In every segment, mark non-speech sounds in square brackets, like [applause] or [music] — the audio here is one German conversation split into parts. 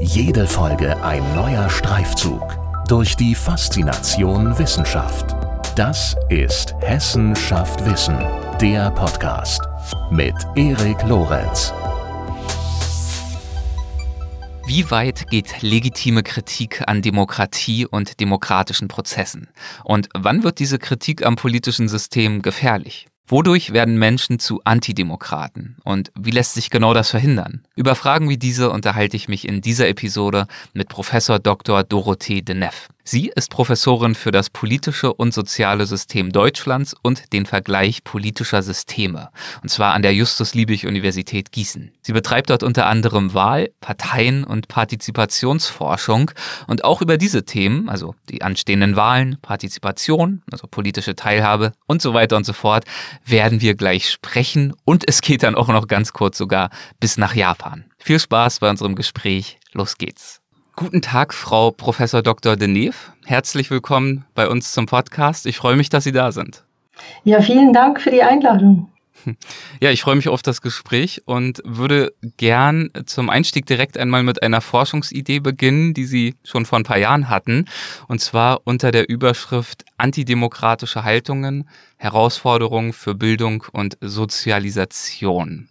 Jede Folge ein neuer Streifzug durch die Faszination Wissenschaft. Das ist Hessen schafft Wissen, der Podcast mit Erik Lorenz. Wie weit geht legitime Kritik an Demokratie und demokratischen Prozessen? Und wann wird diese Kritik am politischen System gefährlich? Wodurch werden Menschen zu Antidemokraten? Und wie lässt sich genau das verhindern? Über Fragen wie diese unterhalte ich mich in dieser Episode mit Professor Dr. Dorothee Deneff. Sie ist Professorin für das politische und soziale System Deutschlands und den Vergleich politischer Systeme, und zwar an der Justus-Liebig-Universität Gießen. Sie betreibt dort unter anderem Wahl-, Parteien- und Partizipationsforschung und auch über diese Themen, also die anstehenden Wahlen, Partizipation, also politische Teilhabe und so weiter und so fort, werden wir gleich sprechen und es geht dann auch noch ganz kurz sogar bis nach Japan. Viel Spaß bei unserem Gespräch. Los geht's. Guten Tag, Frau Professor Dr. Deneve. Herzlich willkommen bei uns zum Podcast. Ich freue mich, dass Sie da sind. Ja, vielen Dank für die Einladung. [laughs] Ja, ich freue mich auf das Gespräch und würde gern zum Einstieg direkt einmal mit einer Forschungsidee beginnen, die Sie schon vor ein paar Jahren hatten, und zwar unter der Überschrift Antidemokratische Haltungen, Herausforderungen für Bildung und Sozialisation.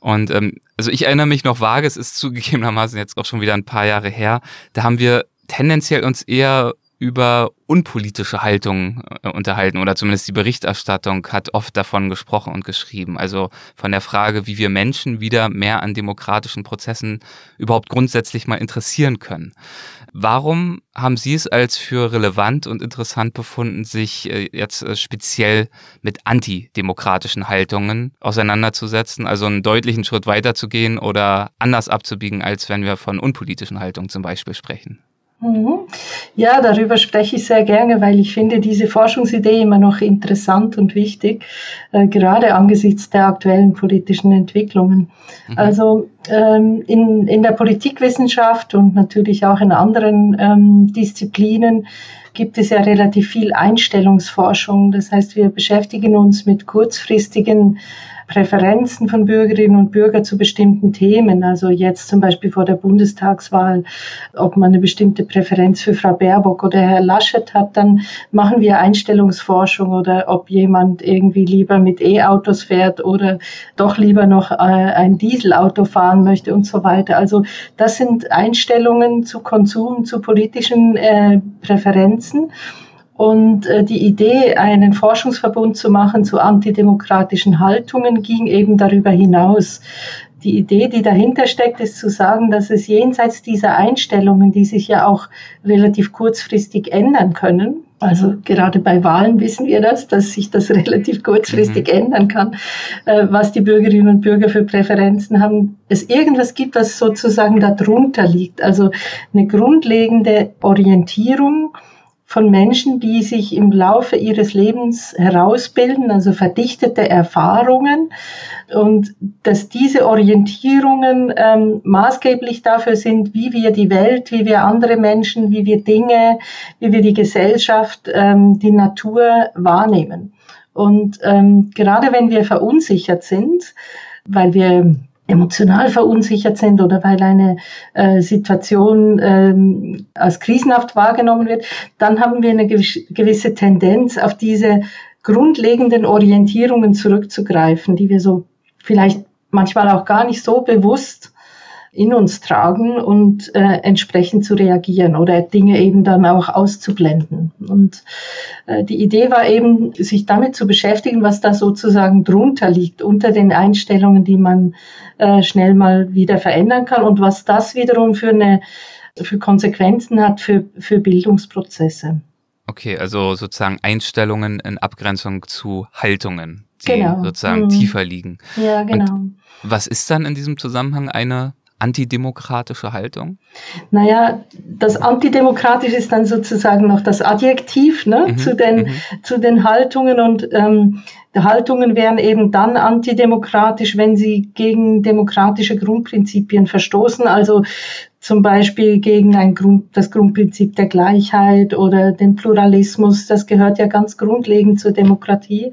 Und ähm, also ich erinnere mich noch vage, es ist zugegebenermaßen jetzt auch schon wieder ein paar Jahre her, da haben wir tendenziell uns eher über unpolitische Haltungen äh, unterhalten oder zumindest die Berichterstattung hat oft davon gesprochen und geschrieben. Also von der Frage, wie wir Menschen wieder mehr an demokratischen Prozessen überhaupt grundsätzlich mal interessieren können. Warum haben Sie es als für relevant und interessant befunden, sich äh, jetzt äh, speziell mit antidemokratischen Haltungen auseinanderzusetzen, also einen deutlichen Schritt weiter zu gehen oder anders abzubiegen, als wenn wir von unpolitischen Haltungen zum Beispiel sprechen? Mhm. Ja, darüber spreche ich sehr gerne, weil ich finde diese Forschungsidee immer noch interessant und wichtig, äh, gerade angesichts der aktuellen politischen Entwicklungen. Mhm. Also ähm, in, in der Politikwissenschaft und natürlich auch in anderen ähm, Disziplinen gibt es ja relativ viel Einstellungsforschung. Das heißt, wir beschäftigen uns mit kurzfristigen Präferenzen von Bürgerinnen und Bürgern zu bestimmten Themen. Also jetzt zum Beispiel vor der Bundestagswahl, ob man eine bestimmte Präferenz für Frau Baerbock oder Herr Laschet hat, dann machen wir Einstellungsforschung oder ob jemand irgendwie lieber mit E-Autos fährt oder doch lieber noch äh, ein Dieselauto fahren möchte und so weiter. Also das sind Einstellungen zu Konsum, zu politischen äh, Präferenzen. Und äh, die Idee, einen Forschungsverbund zu machen zu antidemokratischen Haltungen, ging eben darüber hinaus. Die Idee, die dahinter steckt, ist zu sagen, dass es jenseits dieser Einstellungen, die sich ja auch relativ kurzfristig ändern können, also gerade bei Wahlen wissen wir das, dass sich das [laughs] relativ kurzfristig mhm. ändern kann, äh, was die Bürgerinnen und Bürger für Präferenzen haben. Es irgendwas gibt, was sozusagen darunter liegt. Also eine grundlegende Orientierung von Menschen, die sich im Laufe ihres Lebens herausbilden, also verdichtete Erfahrungen und dass diese Orientierungen ähm, maßgeblich dafür sind, wie wir die Welt, wie wir andere Menschen, wie wir Dinge, wie wir die Gesellschaft, ähm, die Natur wahrnehmen. Und ähm, gerade wenn wir verunsichert sind, weil wir emotional verunsichert sind oder weil eine äh, Situation ähm, als krisenhaft wahrgenommen wird, dann haben wir eine gewisse Tendenz, auf diese grundlegenden Orientierungen zurückzugreifen, die wir so vielleicht manchmal auch gar nicht so bewusst in uns tragen und äh, entsprechend zu reagieren oder Dinge eben dann auch auszublenden. Und äh, die Idee war eben, sich damit zu beschäftigen, was da sozusagen drunter liegt, unter den Einstellungen, die man äh, schnell mal wieder verändern kann und was das wiederum für eine für Konsequenzen hat für, für Bildungsprozesse. Okay, also sozusagen Einstellungen in Abgrenzung zu Haltungen, die genau. sozusagen mhm. tiefer liegen. Ja, genau. Und was ist dann in diesem Zusammenhang eine antidemokratische Haltung? Naja, das antidemokratisch ist dann sozusagen noch das Adjektiv ne, mhm, zu, den, mhm. zu den Haltungen und ähm, Haltungen wären eben dann antidemokratisch, wenn sie gegen demokratische Grundprinzipien verstoßen, also zum Beispiel gegen ein Grund, das Grundprinzip der Gleichheit oder den Pluralismus, das gehört ja ganz grundlegend zur Demokratie,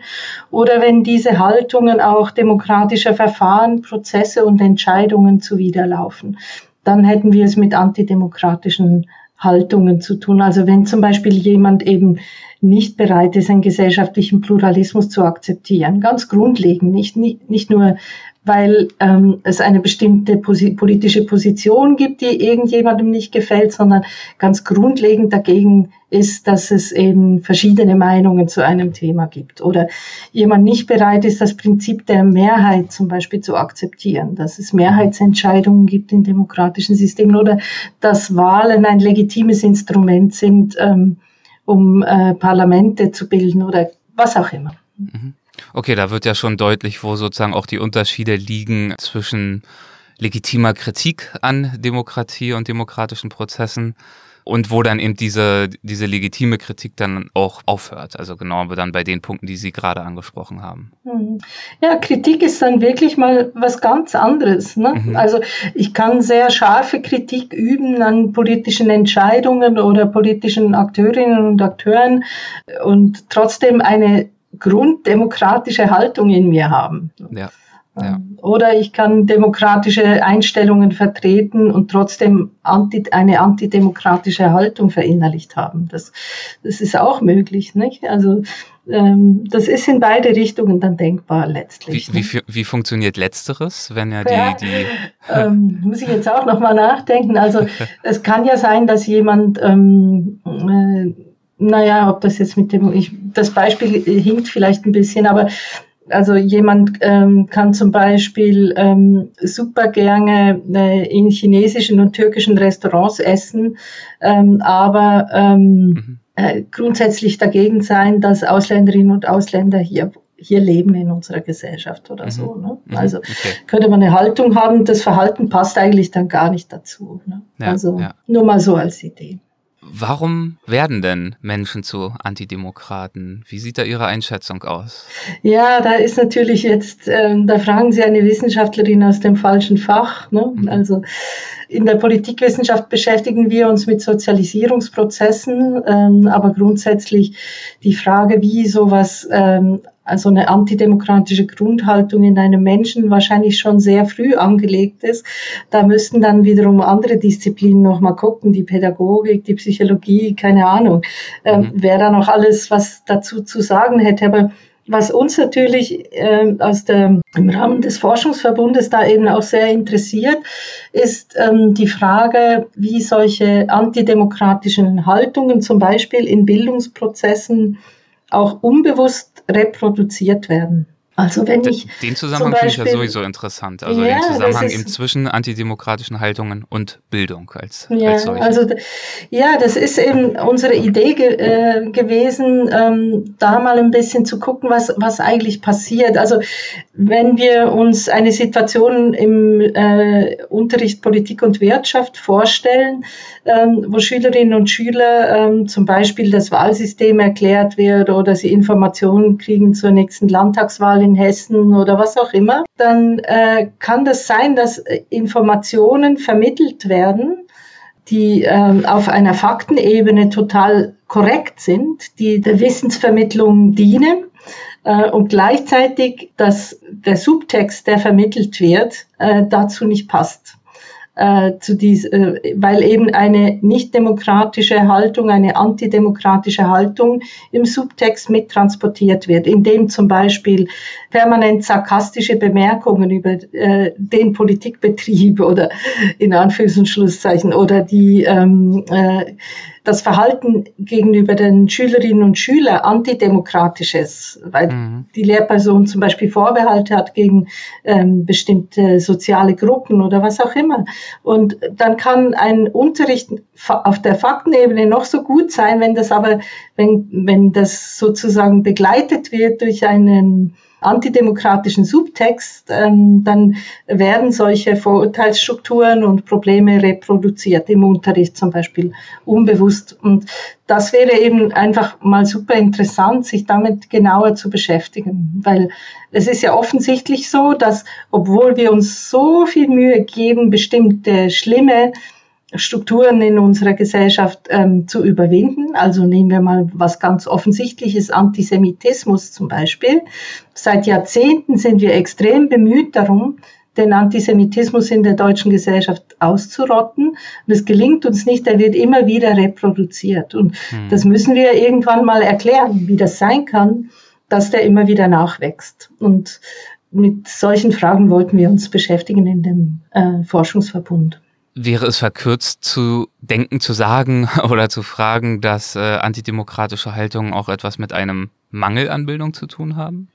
oder wenn diese Haltungen auch demokratischer Verfahren, Prozesse und Entscheidungen zuwiderlaufen. dann hätten wir es mit antidemokratischen Haltungen zu tun. Also wenn zum Beispiel jemand eben nicht bereit ist, einen gesellschaftlichen Pluralismus zu akzeptieren, ganz grundlegend, nicht, nicht, nicht nur weil ähm, es eine bestimmte posi politische Position gibt, die irgendjemandem nicht gefällt, sondern ganz grundlegend dagegen ist, dass es eben verschiedene Meinungen zu einem Thema gibt oder jemand nicht bereit ist, das Prinzip der Mehrheit zum Beispiel zu akzeptieren, dass es Mehrheitsentscheidungen gibt in demokratischen Systemen oder dass Wahlen ein legitimes Instrument sind, ähm, um äh, Parlamente zu bilden oder was auch immer. Mhm. Okay, da wird ja schon deutlich, wo sozusagen auch die Unterschiede liegen zwischen legitimer Kritik an Demokratie und demokratischen Prozessen und wo dann eben diese, diese legitime Kritik dann auch aufhört. Also genau dann bei den Punkten, die Sie gerade angesprochen haben. Mhm. Ja, Kritik ist dann wirklich mal was ganz anderes. Ne? Mhm. Also ich kann sehr scharfe Kritik üben an politischen Entscheidungen oder politischen Akteurinnen und Akteuren und trotzdem eine grunddemokratische Haltung in mir haben. Ja. Ja. Oder ich kann demokratische Einstellungen vertreten und trotzdem anti, eine antidemokratische Haltung verinnerlicht haben. Das, das ist auch möglich. Nicht? Also ähm, das ist in beide Richtungen dann denkbar letztlich. Wie, wie, wie funktioniert letzteres, wenn ja die... Ja, die [laughs] ähm, muss ich jetzt auch nochmal nachdenken. Also [laughs] es kann ja sein, dass jemand... Ähm, äh, naja, ob das jetzt mit dem, ich, das Beispiel hinkt vielleicht ein bisschen, aber also jemand ähm, kann zum Beispiel ähm, super gerne äh, in chinesischen und türkischen Restaurants essen, ähm, aber ähm, mhm. äh, grundsätzlich dagegen sein, dass Ausländerinnen und Ausländer hier hier leben in unserer Gesellschaft oder mhm. so. Ne? Mhm. Also okay. könnte man eine Haltung haben, das Verhalten passt eigentlich dann gar nicht dazu. Ne? Ja, also ja. nur mal so als Idee. Warum werden denn Menschen zu Antidemokraten? Wie sieht da Ihre Einschätzung aus? Ja, da ist natürlich jetzt, äh, da fragen Sie eine Wissenschaftlerin aus dem falschen Fach. Ne? Mhm. Also in der Politikwissenschaft beschäftigen wir uns mit Sozialisierungsprozessen, ähm, aber grundsätzlich die Frage, wie sowas ähm, also eine antidemokratische Grundhaltung in einem Menschen wahrscheinlich schon sehr früh angelegt ist. Da müssten dann wiederum andere Disziplinen nochmal gucken, die Pädagogik, die Psychologie, keine Ahnung, mhm. wer da noch alles was dazu zu sagen hätte. Aber was uns natürlich äh, aus der, im Rahmen des Forschungsverbundes da eben auch sehr interessiert, ist ähm, die Frage, wie solche antidemokratischen Haltungen zum Beispiel in Bildungsprozessen auch unbewusst reproduziert werden. Also wenn ich den Zusammenhang finde ich ja sowieso interessant. Also ja, den Zusammenhang eben zwischen antidemokratischen Haltungen und Bildung als, ja, als solche. Also ja, das ist eben unsere Idee ge äh, gewesen, ähm, da mal ein bisschen zu gucken, was was eigentlich passiert. Also wenn wir uns eine Situation im äh, Unterricht Politik und Wirtschaft vorstellen, ähm, wo Schülerinnen und Schüler ähm, zum Beispiel das Wahlsystem erklärt wird oder sie Informationen kriegen zur nächsten Landtagswahl in Hessen oder was auch immer, dann äh, kann das sein, dass äh, Informationen vermittelt werden, die ähm, auf einer Faktenebene total korrekt sind, die der Wissensvermittlung dienen äh, und gleichzeitig, dass der Subtext, der vermittelt wird, äh, dazu nicht passt äh, zu dies, äh, weil eben eine nicht demokratische Haltung, eine antidemokratische Haltung im Subtext mittransportiert wird, indem zum Beispiel permanent sarkastische Bemerkungen über äh, den Politikbetrieb oder in Anführungs- und Schlusszeichen oder die ähm, äh, das Verhalten gegenüber den Schülerinnen und Schülern antidemokratisch ist, weil mhm. die Lehrperson zum Beispiel Vorbehalte hat gegen ähm, bestimmte soziale Gruppen oder was auch immer. Und dann kann ein Unterricht auf der Faktenebene noch so gut sein, wenn das aber, wenn, wenn das sozusagen begleitet wird durch einen antidemokratischen Subtext, ähm, dann werden solche Vorurteilsstrukturen und Probleme reproduziert im Unterricht zum Beispiel unbewusst. Und das wäre eben einfach mal super interessant, sich damit genauer zu beschäftigen, weil es ist ja offensichtlich so, dass obwohl wir uns so viel Mühe geben, bestimmte schlimme Strukturen in unserer Gesellschaft ähm, zu überwinden. Also nehmen wir mal was ganz Offensichtliches, Antisemitismus zum Beispiel. Seit Jahrzehnten sind wir extrem bemüht darum, den Antisemitismus in der deutschen Gesellschaft auszurotten. Und es gelingt uns nicht, er wird immer wieder reproduziert. Und hm. das müssen wir irgendwann mal erklären, wie das sein kann, dass der immer wieder nachwächst. Und mit solchen Fragen wollten wir uns beschäftigen in dem äh, Forschungsverbund. Wäre es verkürzt zu denken, zu sagen [laughs] oder zu fragen, dass äh, antidemokratische Haltungen auch etwas mit einem Mangel an Bildung zu tun haben?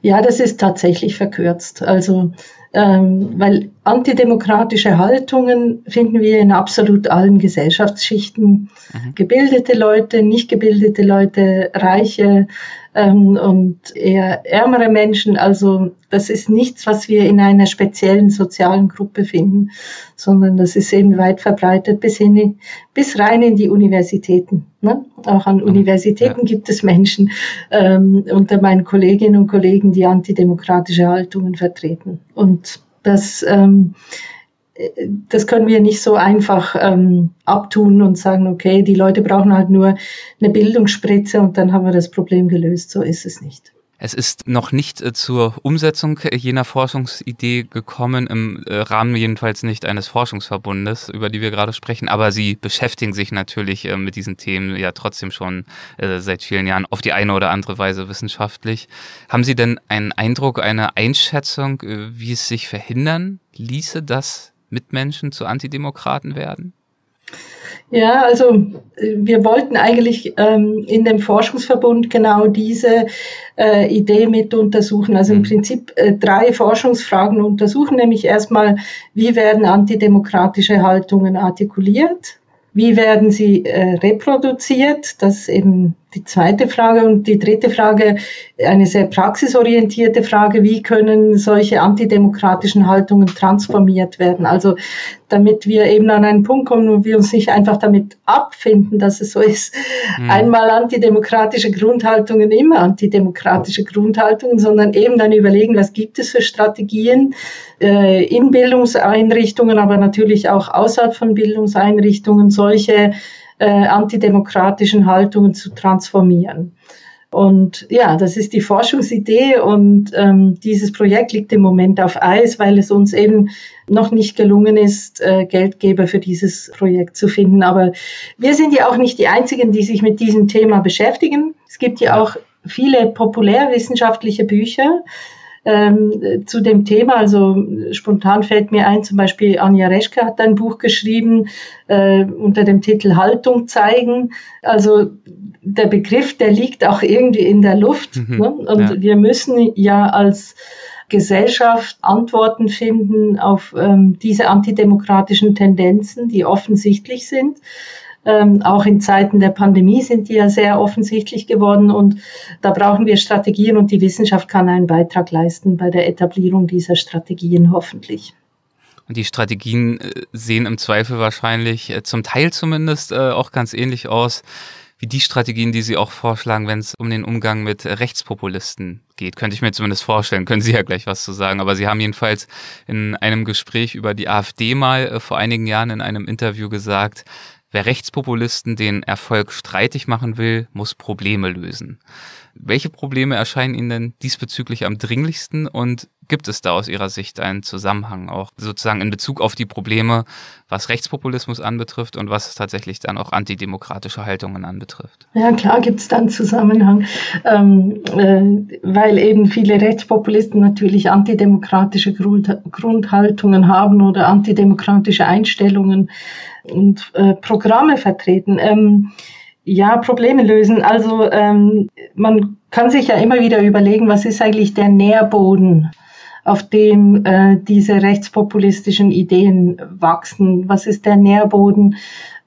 Ja, das ist tatsächlich verkürzt. Also, ähm, weil antidemokratische Haltungen finden wir in absolut allen Gesellschaftsschichten. Mhm. Gebildete Leute, nicht gebildete Leute, Reiche, ähm, und eher ärmere Menschen. Also das ist nichts, was wir in einer speziellen sozialen Gruppe finden, sondern das ist eben weit verbreitet bis hin, bis rein in die Universitäten. Ne? Auch an Universitäten ja. gibt es Menschen ähm, unter meinen Kolleginnen und Kollegen, die antidemokratische Haltungen vertreten. Und das ähm, das können wir nicht so einfach ähm, abtun und sagen, okay, die Leute brauchen halt nur eine Bildungsspritze und dann haben wir das Problem gelöst. So ist es nicht. Es ist noch nicht äh, zur Umsetzung jener Forschungsidee gekommen, im äh, Rahmen jedenfalls nicht eines Forschungsverbundes, über die wir gerade sprechen, aber Sie beschäftigen sich natürlich äh, mit diesen Themen ja trotzdem schon äh, seit vielen Jahren auf die eine oder andere Weise wissenschaftlich. Haben Sie denn einen Eindruck, eine Einschätzung, äh, wie es sich verhindern ließe, dass Mitmenschen zu Antidemokraten werden? Ja, also äh, wir wollten eigentlich ähm, in dem Forschungsverbund genau diese äh, Idee mit untersuchen. Also im mhm. Prinzip äh, drei Forschungsfragen untersuchen, nämlich erstmal, wie werden antidemokratische Haltungen artikuliert? Wie werden sie äh, reproduziert? Das ist eben die zweite Frage. Und die dritte Frage, eine sehr praxisorientierte Frage, wie können solche antidemokratischen Haltungen transformiert werden? Also damit wir eben an einen Punkt kommen, wo wir uns nicht einfach damit abfinden, dass es so ist. Mhm. Einmal antidemokratische Grundhaltungen, immer antidemokratische Grundhaltungen, sondern eben dann überlegen, was gibt es für Strategien äh, in Bildungseinrichtungen, aber natürlich auch außerhalb von Bildungseinrichtungen, solche äh, antidemokratischen Haltungen zu transformieren. Und ja, das ist die Forschungsidee und ähm, dieses Projekt liegt im Moment auf Eis, weil es uns eben noch nicht gelungen ist, äh, Geldgeber für dieses Projekt zu finden. Aber wir sind ja auch nicht die Einzigen, die sich mit diesem Thema beschäftigen. Es gibt ja auch viele populärwissenschaftliche Bücher, ähm, zu dem Thema. Also spontan fällt mir ein, zum Beispiel Anja Reschke hat ein Buch geschrieben äh, unter dem Titel Haltung zeigen. Also der Begriff, der liegt auch irgendwie in der Luft. Mhm, ne? Und ja. wir müssen ja als Gesellschaft Antworten finden auf ähm, diese antidemokratischen Tendenzen, die offensichtlich sind. Ähm, auch in Zeiten der Pandemie sind die ja sehr offensichtlich geworden und da brauchen wir Strategien und die Wissenschaft kann einen Beitrag leisten bei der Etablierung dieser Strategien hoffentlich. Und die Strategien äh, sehen im Zweifel wahrscheinlich äh, zum Teil zumindest äh, auch ganz ähnlich aus wie die Strategien, die Sie auch vorschlagen, wenn es um den Umgang mit Rechtspopulisten geht. Könnte ich mir zumindest vorstellen, können Sie ja gleich was zu sagen. Aber Sie haben jedenfalls in einem Gespräch über die AfD mal vor einigen Jahren in einem Interview gesagt, Wer Rechtspopulisten den Erfolg streitig machen will, muss Probleme lösen. Welche Probleme erscheinen Ihnen denn diesbezüglich am dringlichsten und gibt es da aus Ihrer Sicht einen Zusammenhang auch sozusagen in Bezug auf die Probleme, was Rechtspopulismus anbetrifft und was tatsächlich dann auch antidemokratische Haltungen anbetrifft? Ja, klar gibt es da einen Zusammenhang, ähm, äh, weil eben viele Rechtspopulisten natürlich antidemokratische Grund, Grundhaltungen haben oder antidemokratische Einstellungen und äh, Programme vertreten. Ähm, ja, Probleme lösen. Also ähm, man kann sich ja immer wieder überlegen, was ist eigentlich der Nährboden, auf dem äh, diese rechtspopulistischen Ideen wachsen? Was ist der Nährboden,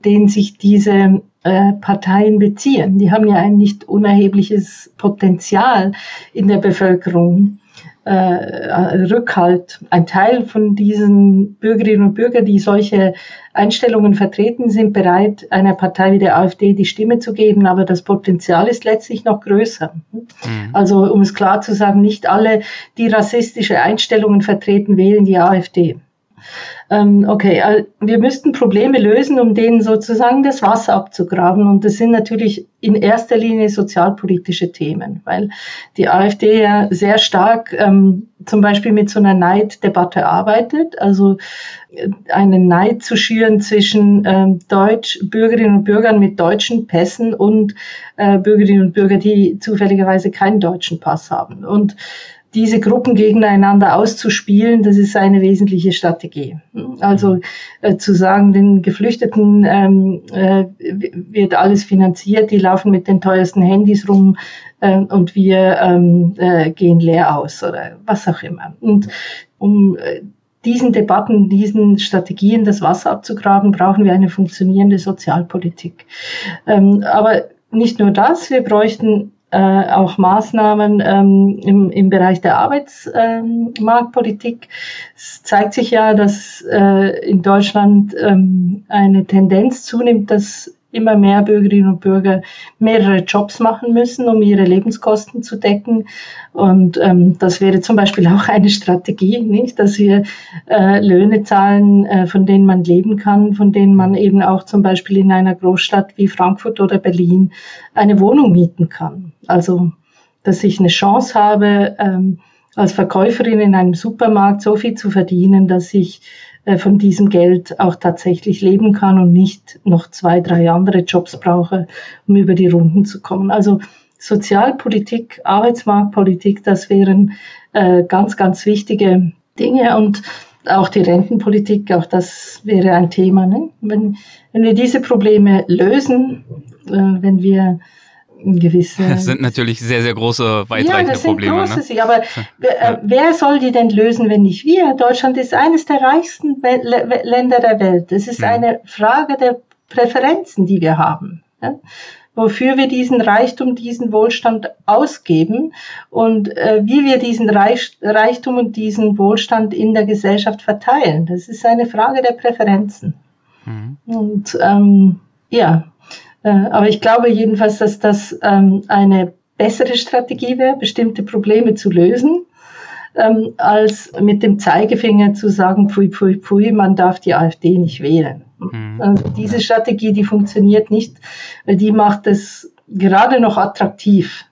den sich diese äh, Parteien beziehen? Die haben ja ein nicht unerhebliches Potenzial in der Bevölkerung äh, Rückhalt. Ein Teil von diesen Bürgerinnen und Bürgern, die solche Einstellungen vertreten, sind bereit, einer Partei wie der AfD die Stimme zu geben, aber das Potenzial ist letztlich noch größer. Mhm. Also um es klar zu sagen, nicht alle, die rassistische Einstellungen vertreten, wählen die AfD. Ähm, okay, wir müssten Probleme lösen, um denen sozusagen das Wasser abzugraben. Und das sind natürlich in erster Linie sozialpolitische Themen, weil die AfD ja sehr stark ähm, zum Beispiel mit so einer Neiddebatte arbeitet. Also äh, einen Neid zu schüren zwischen ähm, Deutsch, Bürgerinnen und Bürgern mit deutschen Pässen und äh, Bürgerinnen und Bürger, die zufälligerweise keinen deutschen Pass haben. Und diese Gruppen gegeneinander auszuspielen, das ist eine wesentliche Strategie. Also äh, zu sagen, den Geflüchteten ähm, äh, wird alles finanziert, die laufen mit den teuersten Handys rum äh, und wir ähm, äh, gehen leer aus oder was auch immer. Und um äh, diesen Debatten, diesen Strategien das Wasser abzugraben, brauchen wir eine funktionierende Sozialpolitik. Ähm, aber nicht nur das, wir bräuchten äh, auch Maßnahmen ähm, im, im Bereich der Arbeitsmarktpolitik. Ähm, es zeigt sich ja, dass äh, in Deutschland ähm, eine Tendenz zunimmt, dass immer mehr Bürgerinnen und Bürger mehrere Jobs machen müssen, um ihre Lebenskosten zu decken. Und ähm, das wäre zum Beispiel [laughs] auch eine Strategie, nicht, dass wir äh, Löhne zahlen, äh, von denen man leben kann, von denen man eben auch zum Beispiel in einer Großstadt wie Frankfurt oder Berlin eine Wohnung mieten kann. Also, dass ich eine Chance habe, ähm, als Verkäuferin in einem Supermarkt so viel zu verdienen, dass ich von diesem Geld auch tatsächlich leben kann und nicht noch zwei, drei andere Jobs brauche, um über die Runden zu kommen. Also Sozialpolitik, Arbeitsmarktpolitik, das wären äh, ganz, ganz wichtige Dinge und auch die Rentenpolitik, auch das wäre ein Thema. Ne? Wenn, wenn wir diese Probleme lösen, äh, wenn wir gewisse. Das [laughs] sind natürlich sehr, sehr große, weitreichende ja, das Probleme. Sind große, ne? Aber ja. wer soll die denn lösen, wenn nicht wir? Deutschland ist eines der reichsten Länder der Welt. Es ist mhm. eine Frage der Präferenzen, die wir haben. Ja? wofür wir diesen Reichtum, diesen Wohlstand ausgeben und äh, wie wir diesen Reich, Reichtum und diesen Wohlstand in der Gesellschaft verteilen. Das ist eine Frage der Präferenzen. Mhm. Und ähm, ja, äh, aber ich glaube jedenfalls, dass das ähm, eine bessere Strategie wäre, bestimmte Probleme zu lösen, ähm, als mit dem Zeigefinger zu sagen, pfui, pfui, pfui, man darf die AfD nicht wählen. Mhm. Also diese Strategie, die funktioniert nicht, weil die macht es gerade noch attraktiv,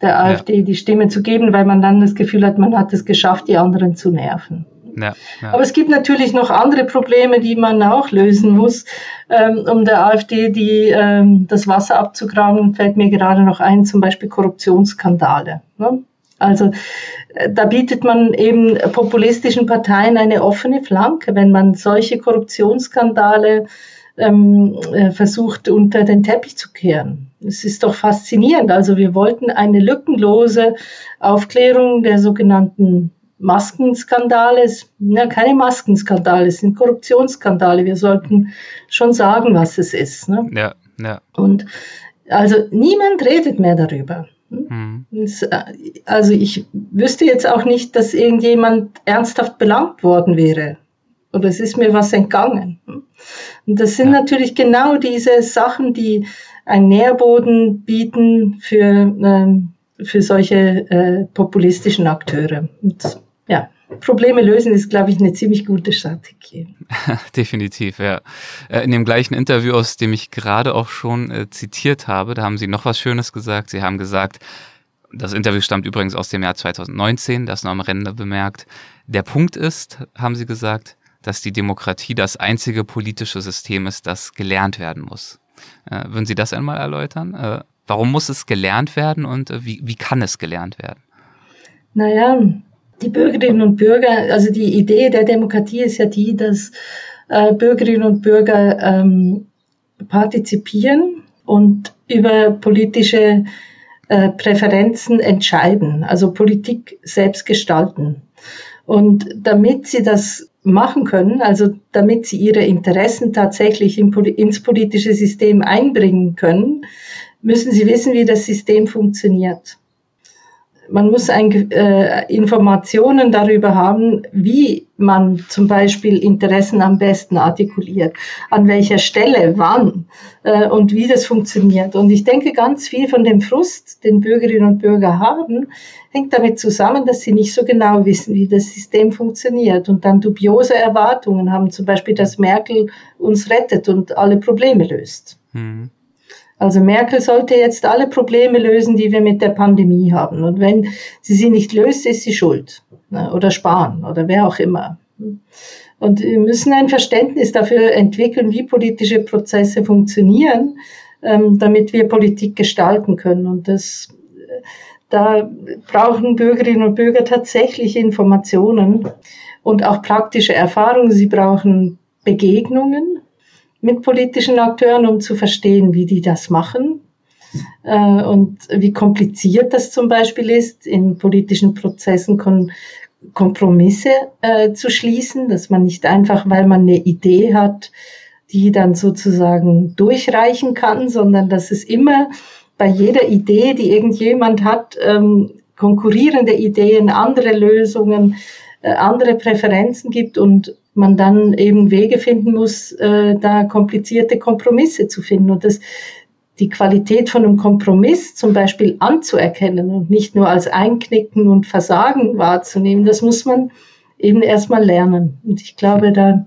der AfD ja. die Stimme zu geben, weil man dann das Gefühl hat, man hat es geschafft, die anderen zu nerven. Ja, ja. Aber es gibt natürlich noch andere Probleme, die man auch lösen muss, ähm, um der AfD die, ähm, das Wasser abzugraben. Fällt mir gerade noch ein, zum Beispiel Korruptionsskandale. Ne? Also äh, da bietet man eben populistischen Parteien eine offene Flanke, wenn man solche Korruptionsskandale ähm, äh, versucht unter den Teppich zu kehren. Es ist doch faszinierend. Also wir wollten eine lückenlose Aufklärung der sogenannten Maskenskandale, ja, keine Maskenskandale, es sind Korruptionsskandale. Wir sollten schon sagen, was es ist. Ne? Ja, ja. Und also niemand redet mehr darüber. Mhm. Also ich wüsste jetzt auch nicht, dass irgendjemand ernsthaft belangt worden wäre. Oder es ist mir was entgangen. Und das sind ja. natürlich genau diese Sachen, die einen Nährboden bieten für, ähm, für solche äh, populistischen Akteure. Und Probleme lösen ist, glaube ich, eine ziemlich gute Strategie. [laughs] Definitiv, ja. Äh, in dem gleichen Interview, aus dem ich gerade auch schon äh, zitiert habe, da haben Sie noch was Schönes gesagt. Sie haben gesagt, das Interview stammt übrigens aus dem Jahr 2019, das noch am Rande bemerkt. Der Punkt ist, haben Sie gesagt, dass die Demokratie das einzige politische System ist, das gelernt werden muss. Äh, würden Sie das einmal erläutern? Äh, warum muss es gelernt werden und äh, wie, wie kann es gelernt werden? Naja, die Bürgerinnen und Bürger, also die Idee der Demokratie ist ja die, dass äh, Bürgerinnen und Bürger ähm, partizipieren und über politische äh, Präferenzen entscheiden, also Politik selbst gestalten. Und damit sie das machen können, also damit sie ihre Interessen tatsächlich ins politische System einbringen können, müssen sie wissen, wie das System funktioniert man muss ein, äh, Informationen darüber haben, wie man zum Beispiel Interessen am besten artikuliert, an welcher Stelle, wann äh, und wie das funktioniert. Und ich denke, ganz viel von dem Frust, den Bürgerinnen und Bürger haben, hängt damit zusammen, dass sie nicht so genau wissen, wie das System funktioniert und dann dubiose Erwartungen haben, zum Beispiel, dass Merkel uns rettet und alle Probleme löst. Mhm. Also Merkel sollte jetzt alle Probleme lösen, die wir mit der Pandemie haben. Und wenn sie sie nicht löst, ist sie schuld. Ne? Oder sparen oder wer auch immer. Und wir müssen ein Verständnis dafür entwickeln, wie politische Prozesse funktionieren, ähm, damit wir Politik gestalten können. Und das, da brauchen Bürgerinnen und Bürger tatsächlich Informationen und auch praktische Erfahrungen. Sie brauchen Begegnungen mit politischen Akteuren, um zu verstehen, wie die das machen äh, und wie kompliziert das zum Beispiel ist, in politischen Prozessen kon Kompromisse äh, zu schließen, dass man nicht einfach, weil man eine Idee hat, die dann sozusagen durchreichen kann, sondern dass es immer bei jeder Idee, die irgendjemand hat, ähm, konkurrierende Ideen, andere Lösungen, äh, andere Präferenzen gibt und man dann eben Wege finden muss, äh, da komplizierte Kompromisse zu finden und das die Qualität von einem Kompromiss zum Beispiel anzuerkennen und nicht nur als Einknicken und Versagen wahrzunehmen, das muss man eben erstmal lernen. Und ich glaube, da,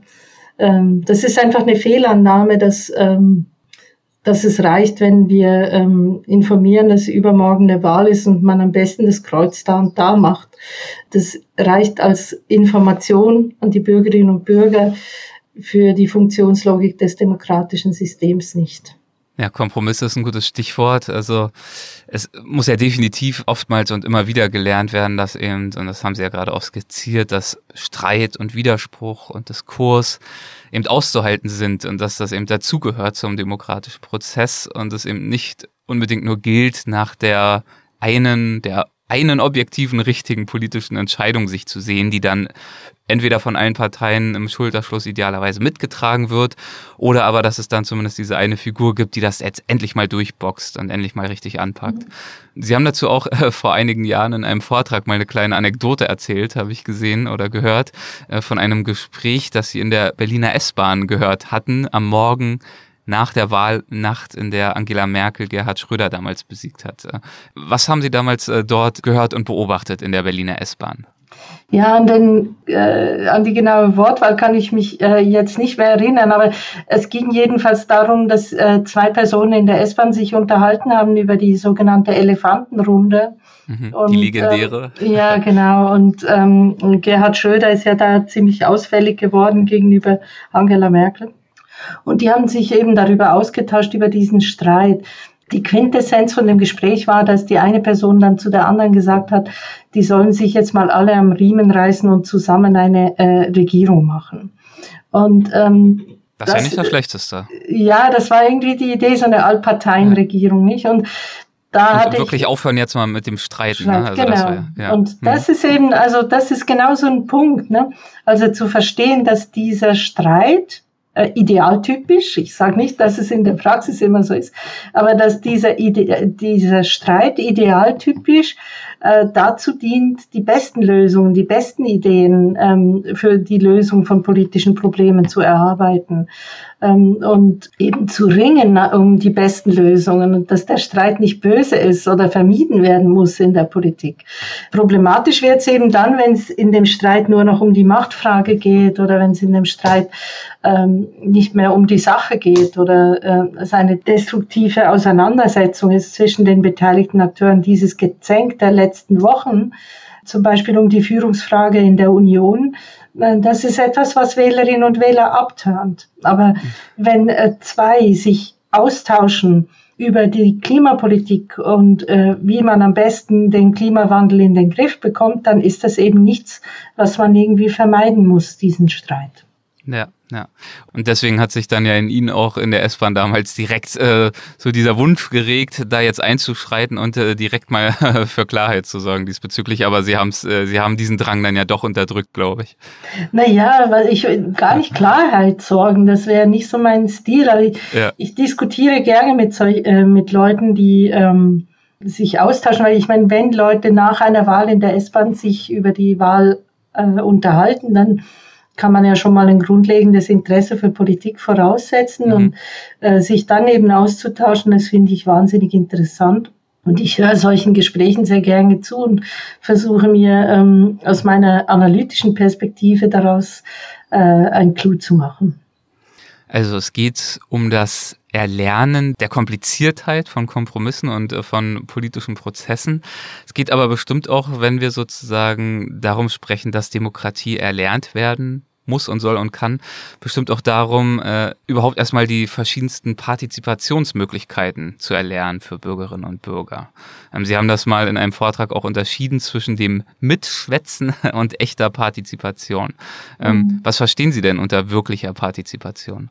ähm, das ist einfach eine Fehlannahme, dass ähm, dass es reicht, wenn wir ähm, informieren, dass übermorgen eine Wahl ist und man am besten das Kreuz da und da macht. Das reicht als Information an die Bürgerinnen und Bürger für die Funktionslogik des demokratischen Systems nicht. Ja, Kompromiss ist ein gutes Stichwort. Also es muss ja definitiv oftmals und immer wieder gelernt werden, dass eben, und das haben Sie ja gerade auch skizziert, dass Streit und Widerspruch und Diskurs eben auszuhalten sind und dass das eben dazugehört zum demokratischen Prozess und es eben nicht unbedingt nur gilt, nach der einen, der einen objektiven, richtigen politischen Entscheidung sich zu sehen, die dann entweder von allen Parteien im Schulterschluss idealerweise mitgetragen wird oder aber, dass es dann zumindest diese eine Figur gibt, die das jetzt endlich mal durchboxt und endlich mal richtig anpackt. Mhm. Sie haben dazu auch äh, vor einigen Jahren in einem Vortrag mal eine kleine Anekdote erzählt, habe ich gesehen oder gehört, äh, von einem Gespräch, das Sie in der Berliner S-Bahn gehört hatten am Morgen nach der Wahlnacht, in der Angela Merkel Gerhard Schröder damals besiegt hat. Was haben Sie damals äh, dort gehört und beobachtet in der Berliner S-Bahn? Ja, an, den, äh, an die genaue Wortwahl kann ich mich äh, jetzt nicht mehr erinnern, aber es ging jedenfalls darum, dass äh, zwei Personen in der S-Bahn sich unterhalten haben über die sogenannte Elefantenrunde. Mhm, und, die legendäre. Äh, ja, genau. Und ähm, Gerhard Schröder ist ja da ziemlich ausfällig geworden gegenüber Angela Merkel. Und die haben sich eben darüber ausgetauscht, über diesen Streit. Die Quintessenz von dem Gespräch war, dass die eine Person dann zu der anderen gesagt hat, die sollen sich jetzt mal alle am Riemen reißen und zusammen eine äh, Regierung machen. Und ähm, das ist ja nicht das Schlechteste. Ja, das war irgendwie die Idee, so eine Allparteienregierung, nicht? Und da und, hatte wirklich ich, aufhören jetzt mal mit dem Streiten. Streit, ne? also genau. War, ja. Und hm. das ist eben, also das ist genau so ein Punkt, ne? Also zu verstehen, dass dieser Streit äh, idealtypisch. Ich sage nicht, dass es in der Praxis immer so ist, aber dass dieser, Ide dieser Streit idealtypisch äh, dazu dient, die besten Lösungen, die besten Ideen ähm, für die Lösung von politischen Problemen zu erarbeiten ähm, und eben zu ringen um die besten Lösungen und dass der Streit nicht böse ist oder vermieden werden muss in der Politik. Problematisch wird es eben dann, wenn es in dem Streit nur noch um die Machtfrage geht oder wenn es in dem Streit ähm, nicht mehr um die Sache geht oder äh, es eine destruktive Auseinandersetzung ist zwischen den beteiligten Akteuren. Dieses Gezänk der letzten Wochen, zum Beispiel um die Führungsfrage in der Union, äh, das ist etwas, was Wählerinnen und Wähler abtönt. Aber wenn äh, zwei sich austauschen über die Klimapolitik und äh, wie man am besten den Klimawandel in den Griff bekommt, dann ist das eben nichts, was man irgendwie vermeiden muss, diesen Streit. Ja. Ja, und deswegen hat sich dann ja in Ihnen auch in der S-Bahn damals direkt äh, so dieser Wunsch geregt, da jetzt einzuschreiten und äh, direkt mal [laughs] für Klarheit zu sorgen diesbezüglich. Aber Sie, haben's, äh, Sie haben diesen Drang dann ja doch unterdrückt, glaube ich. Naja, weil ich gar nicht Klarheit sorgen, das wäre nicht so mein Stil. Aber ich, ja. ich diskutiere gerne mit, äh, mit Leuten, die ähm, sich austauschen, weil ich meine, wenn Leute nach einer Wahl in der S-Bahn sich über die Wahl äh, unterhalten, dann kann man ja schon mal ein grundlegendes Interesse für Politik voraussetzen mhm. und äh, sich dann eben auszutauschen, das finde ich wahnsinnig interessant. Und ich höre solchen Gesprächen sehr gerne zu und versuche mir ähm, aus meiner analytischen Perspektive daraus äh, ein Clou zu machen. Also es geht um das Erlernen der Kompliziertheit von Kompromissen und äh, von politischen Prozessen. Es geht aber bestimmt auch, wenn wir sozusagen darum sprechen, dass Demokratie erlernt werden muss und soll und kann, bestimmt auch darum, äh, überhaupt erstmal die verschiedensten Partizipationsmöglichkeiten zu erlernen für Bürgerinnen und Bürger. Ähm, Sie haben das mal in einem Vortrag auch unterschieden zwischen dem Mitschwätzen [laughs] und echter Partizipation. Ähm, mhm. Was verstehen Sie denn unter wirklicher Partizipation?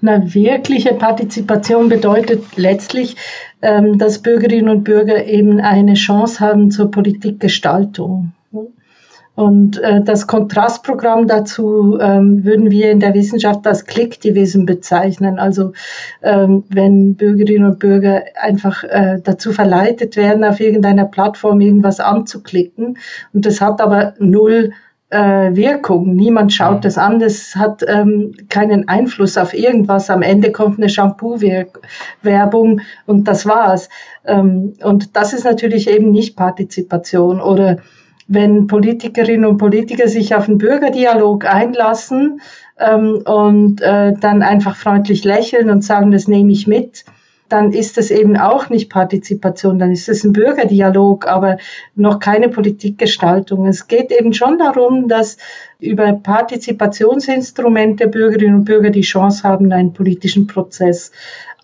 Na, wirkliche Partizipation bedeutet letztlich, ähm, dass Bürgerinnen und Bürger eben eine Chance haben zur Politikgestaltung. Und äh, das Kontrastprogramm dazu ähm, würden wir in der Wissenschaft als Klickdivision bezeichnen. Also ähm, wenn Bürgerinnen und Bürger einfach äh, dazu verleitet werden, auf irgendeiner Plattform irgendwas anzuklicken. Und das hat aber null Wirkung. Niemand schaut mhm. das an. Das hat ähm, keinen Einfluss auf irgendwas. Am Ende kommt eine Shampoo-Werbung und das war's. Ähm, und das ist natürlich eben nicht Partizipation oder wenn Politikerinnen und Politiker sich auf einen Bürgerdialog einlassen ähm, und äh, dann einfach freundlich lächeln und sagen, das nehme ich mit, dann ist das eben auch nicht Partizipation, dann ist es ein Bürgerdialog, aber noch keine Politikgestaltung. Es geht eben schon darum, dass über Partizipationsinstrumente Bürgerinnen und Bürger die Chance haben, einen politischen Prozess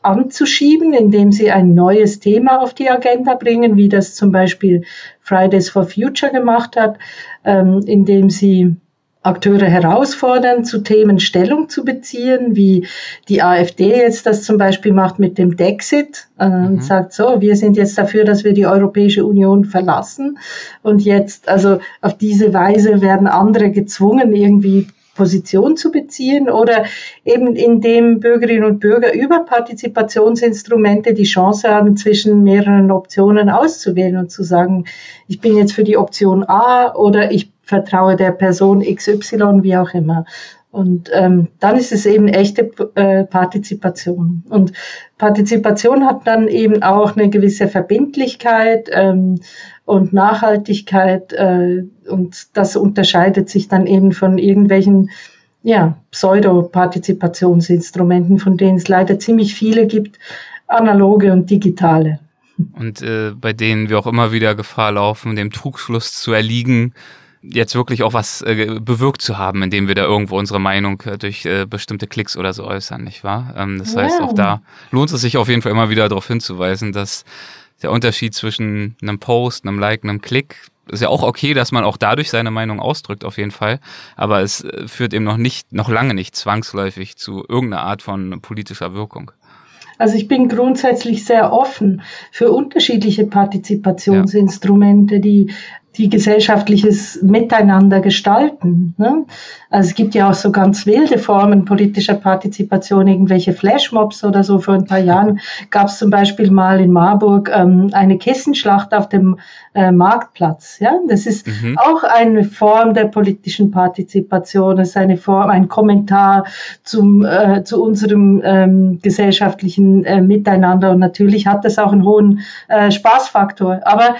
anzuschieben, indem sie ein neues Thema auf die Agenda bringen, wie das zum Beispiel Fridays for Future gemacht hat, ähm, indem sie Akteure herausfordern, zu Themen Stellung zu beziehen, wie die AfD jetzt das zum Beispiel macht mit dem Dexit äh, mhm. und sagt so, wir sind jetzt dafür, dass wir die Europäische Union verlassen und jetzt, also auf diese Weise werden andere gezwungen, irgendwie Position zu beziehen oder eben indem Bürgerinnen und Bürger über Partizipationsinstrumente die Chance haben, zwischen mehreren Optionen auszuwählen und zu sagen, ich bin jetzt für die Option A oder ich vertraue der Person XY, wie auch immer. Und ähm, dann ist es eben echte äh, Partizipation. Und Partizipation hat dann eben auch eine gewisse Verbindlichkeit ähm, und Nachhaltigkeit. Äh, und das unterscheidet sich dann eben von irgendwelchen ja, Pseudo-Partizipationsinstrumenten, von denen es leider ziemlich viele gibt, analoge und digitale. Und äh, bei denen wir auch immer wieder Gefahr laufen, dem Trugschluss zu erliegen, jetzt wirklich auch was äh, bewirkt zu haben, indem wir da irgendwo unsere Meinung äh, durch äh, bestimmte Klicks oder so äußern, nicht wahr? Ähm, das wow. heißt, auch da lohnt es sich auf jeden Fall immer wieder darauf hinzuweisen, dass der Unterschied zwischen einem Post, einem Like, einem Klick ist ja auch okay, dass man auch dadurch seine Meinung ausdrückt, auf jeden Fall. Aber es äh, führt eben noch nicht, noch lange nicht zwangsläufig zu irgendeiner Art von politischer Wirkung. Also ich bin grundsätzlich sehr offen für unterschiedliche Partizipationsinstrumente, ja. die die gesellschaftliches Miteinander gestalten. Ne? Also es gibt ja auch so ganz wilde Formen politischer Partizipation, irgendwelche Flashmobs oder so. Vor ein paar Jahren gab es zum Beispiel mal in Marburg ähm, eine Kissenschlacht auf dem äh, Marktplatz. Ja, das ist mhm. auch eine Form der politischen Partizipation. Es ist eine Form, ein Kommentar zum äh, zu unserem ähm, gesellschaftlichen äh, Miteinander. Und natürlich hat das auch einen hohen äh, Spaßfaktor. Aber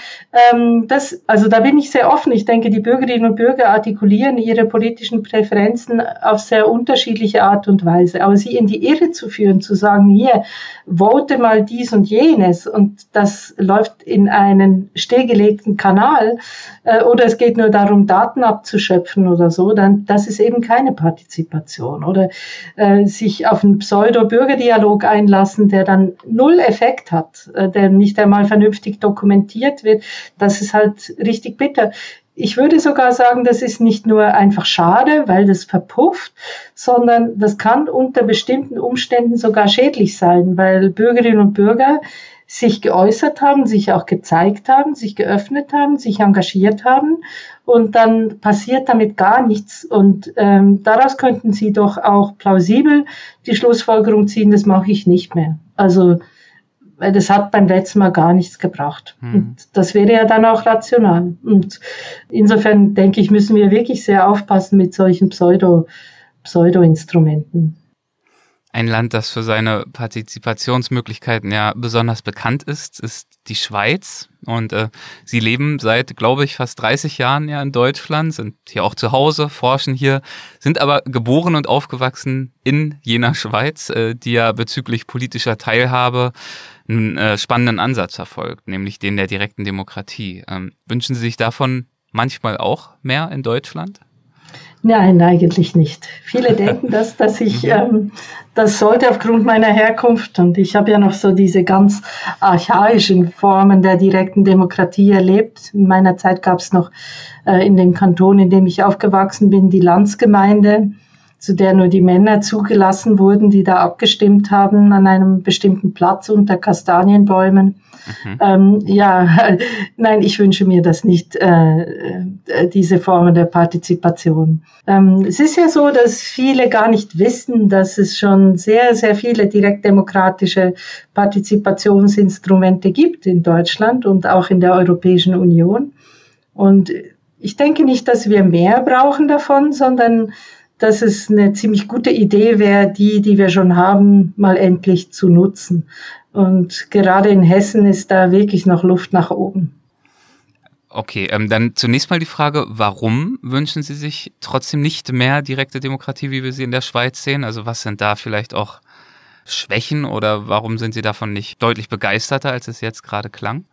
ähm, das, also da bin ich sehr offen. Ich denke, die Bürgerinnen und Bürger artikulieren ihre politischen Präferenzen auf sehr unterschiedliche Art und Weise. Aber sie in die Irre zu führen, zu sagen, hier, vote mal dies und jenes und das läuft in einen stillgelegten Kanal äh, oder es geht nur darum, Daten abzuschöpfen oder so, dann das ist eben keine Partizipation. Oder äh, sich auf einen Pseudo-Bürgerdialog einlassen, der dann null Effekt hat, äh, der nicht einmal vernünftig dokumentiert wird, das ist halt richtig bitter. Ich würde sogar sagen, das ist nicht nur einfach schade, weil das verpufft, sondern das kann unter bestimmten Umständen sogar schädlich sein, weil Bürgerinnen und Bürger sich geäußert haben, sich auch gezeigt haben, sich geöffnet haben, sich engagiert haben und dann passiert damit gar nichts. Und ähm, daraus könnten Sie doch auch plausibel die Schlussfolgerung ziehen, das mache ich nicht mehr. Also weil das hat beim letzten Mal gar nichts gebracht. Hm. Und das wäre ja dann auch rational. Und insofern denke ich, müssen wir wirklich sehr aufpassen mit solchen Pseudo, Pseudo-Instrumenten. Ein Land, das für seine Partizipationsmöglichkeiten ja besonders bekannt ist, ist die Schweiz. Und äh, sie leben seit, glaube ich, fast 30 Jahren ja in Deutschland, sind hier auch zu Hause, forschen hier, sind aber geboren und aufgewachsen in jener Schweiz, äh, die ja bezüglich politischer Teilhabe einen äh, spannenden Ansatz verfolgt, nämlich den der direkten Demokratie. Ähm, wünschen Sie sich davon manchmal auch mehr in Deutschland? Nein, eigentlich nicht. Viele [laughs] denken das, dass ich mhm. ähm, das sollte aufgrund meiner Herkunft und ich habe ja noch so diese ganz archaischen Formen der direkten Demokratie erlebt. In meiner Zeit gab es noch äh, in dem Kanton, in dem ich aufgewachsen bin, die Landsgemeinde zu der nur die Männer zugelassen wurden, die da abgestimmt haben an einem bestimmten Platz unter Kastanienbäumen. Mhm. Ähm, ja, [laughs] nein, ich wünsche mir das nicht, äh, äh, diese Formen der Partizipation. Ähm, es ist ja so, dass viele gar nicht wissen, dass es schon sehr, sehr viele direktdemokratische Partizipationsinstrumente gibt in Deutschland und auch in der Europäischen Union. Und ich denke nicht, dass wir mehr brauchen davon, sondern dass es eine ziemlich gute Idee wäre, die, die wir schon haben, mal endlich zu nutzen. Und gerade in Hessen ist da wirklich noch Luft nach oben. Okay, ähm, dann zunächst mal die Frage, warum wünschen Sie sich trotzdem nicht mehr direkte Demokratie, wie wir sie in der Schweiz sehen? Also was sind da vielleicht auch Schwächen oder warum sind Sie davon nicht deutlich begeisterter, als es jetzt gerade klang?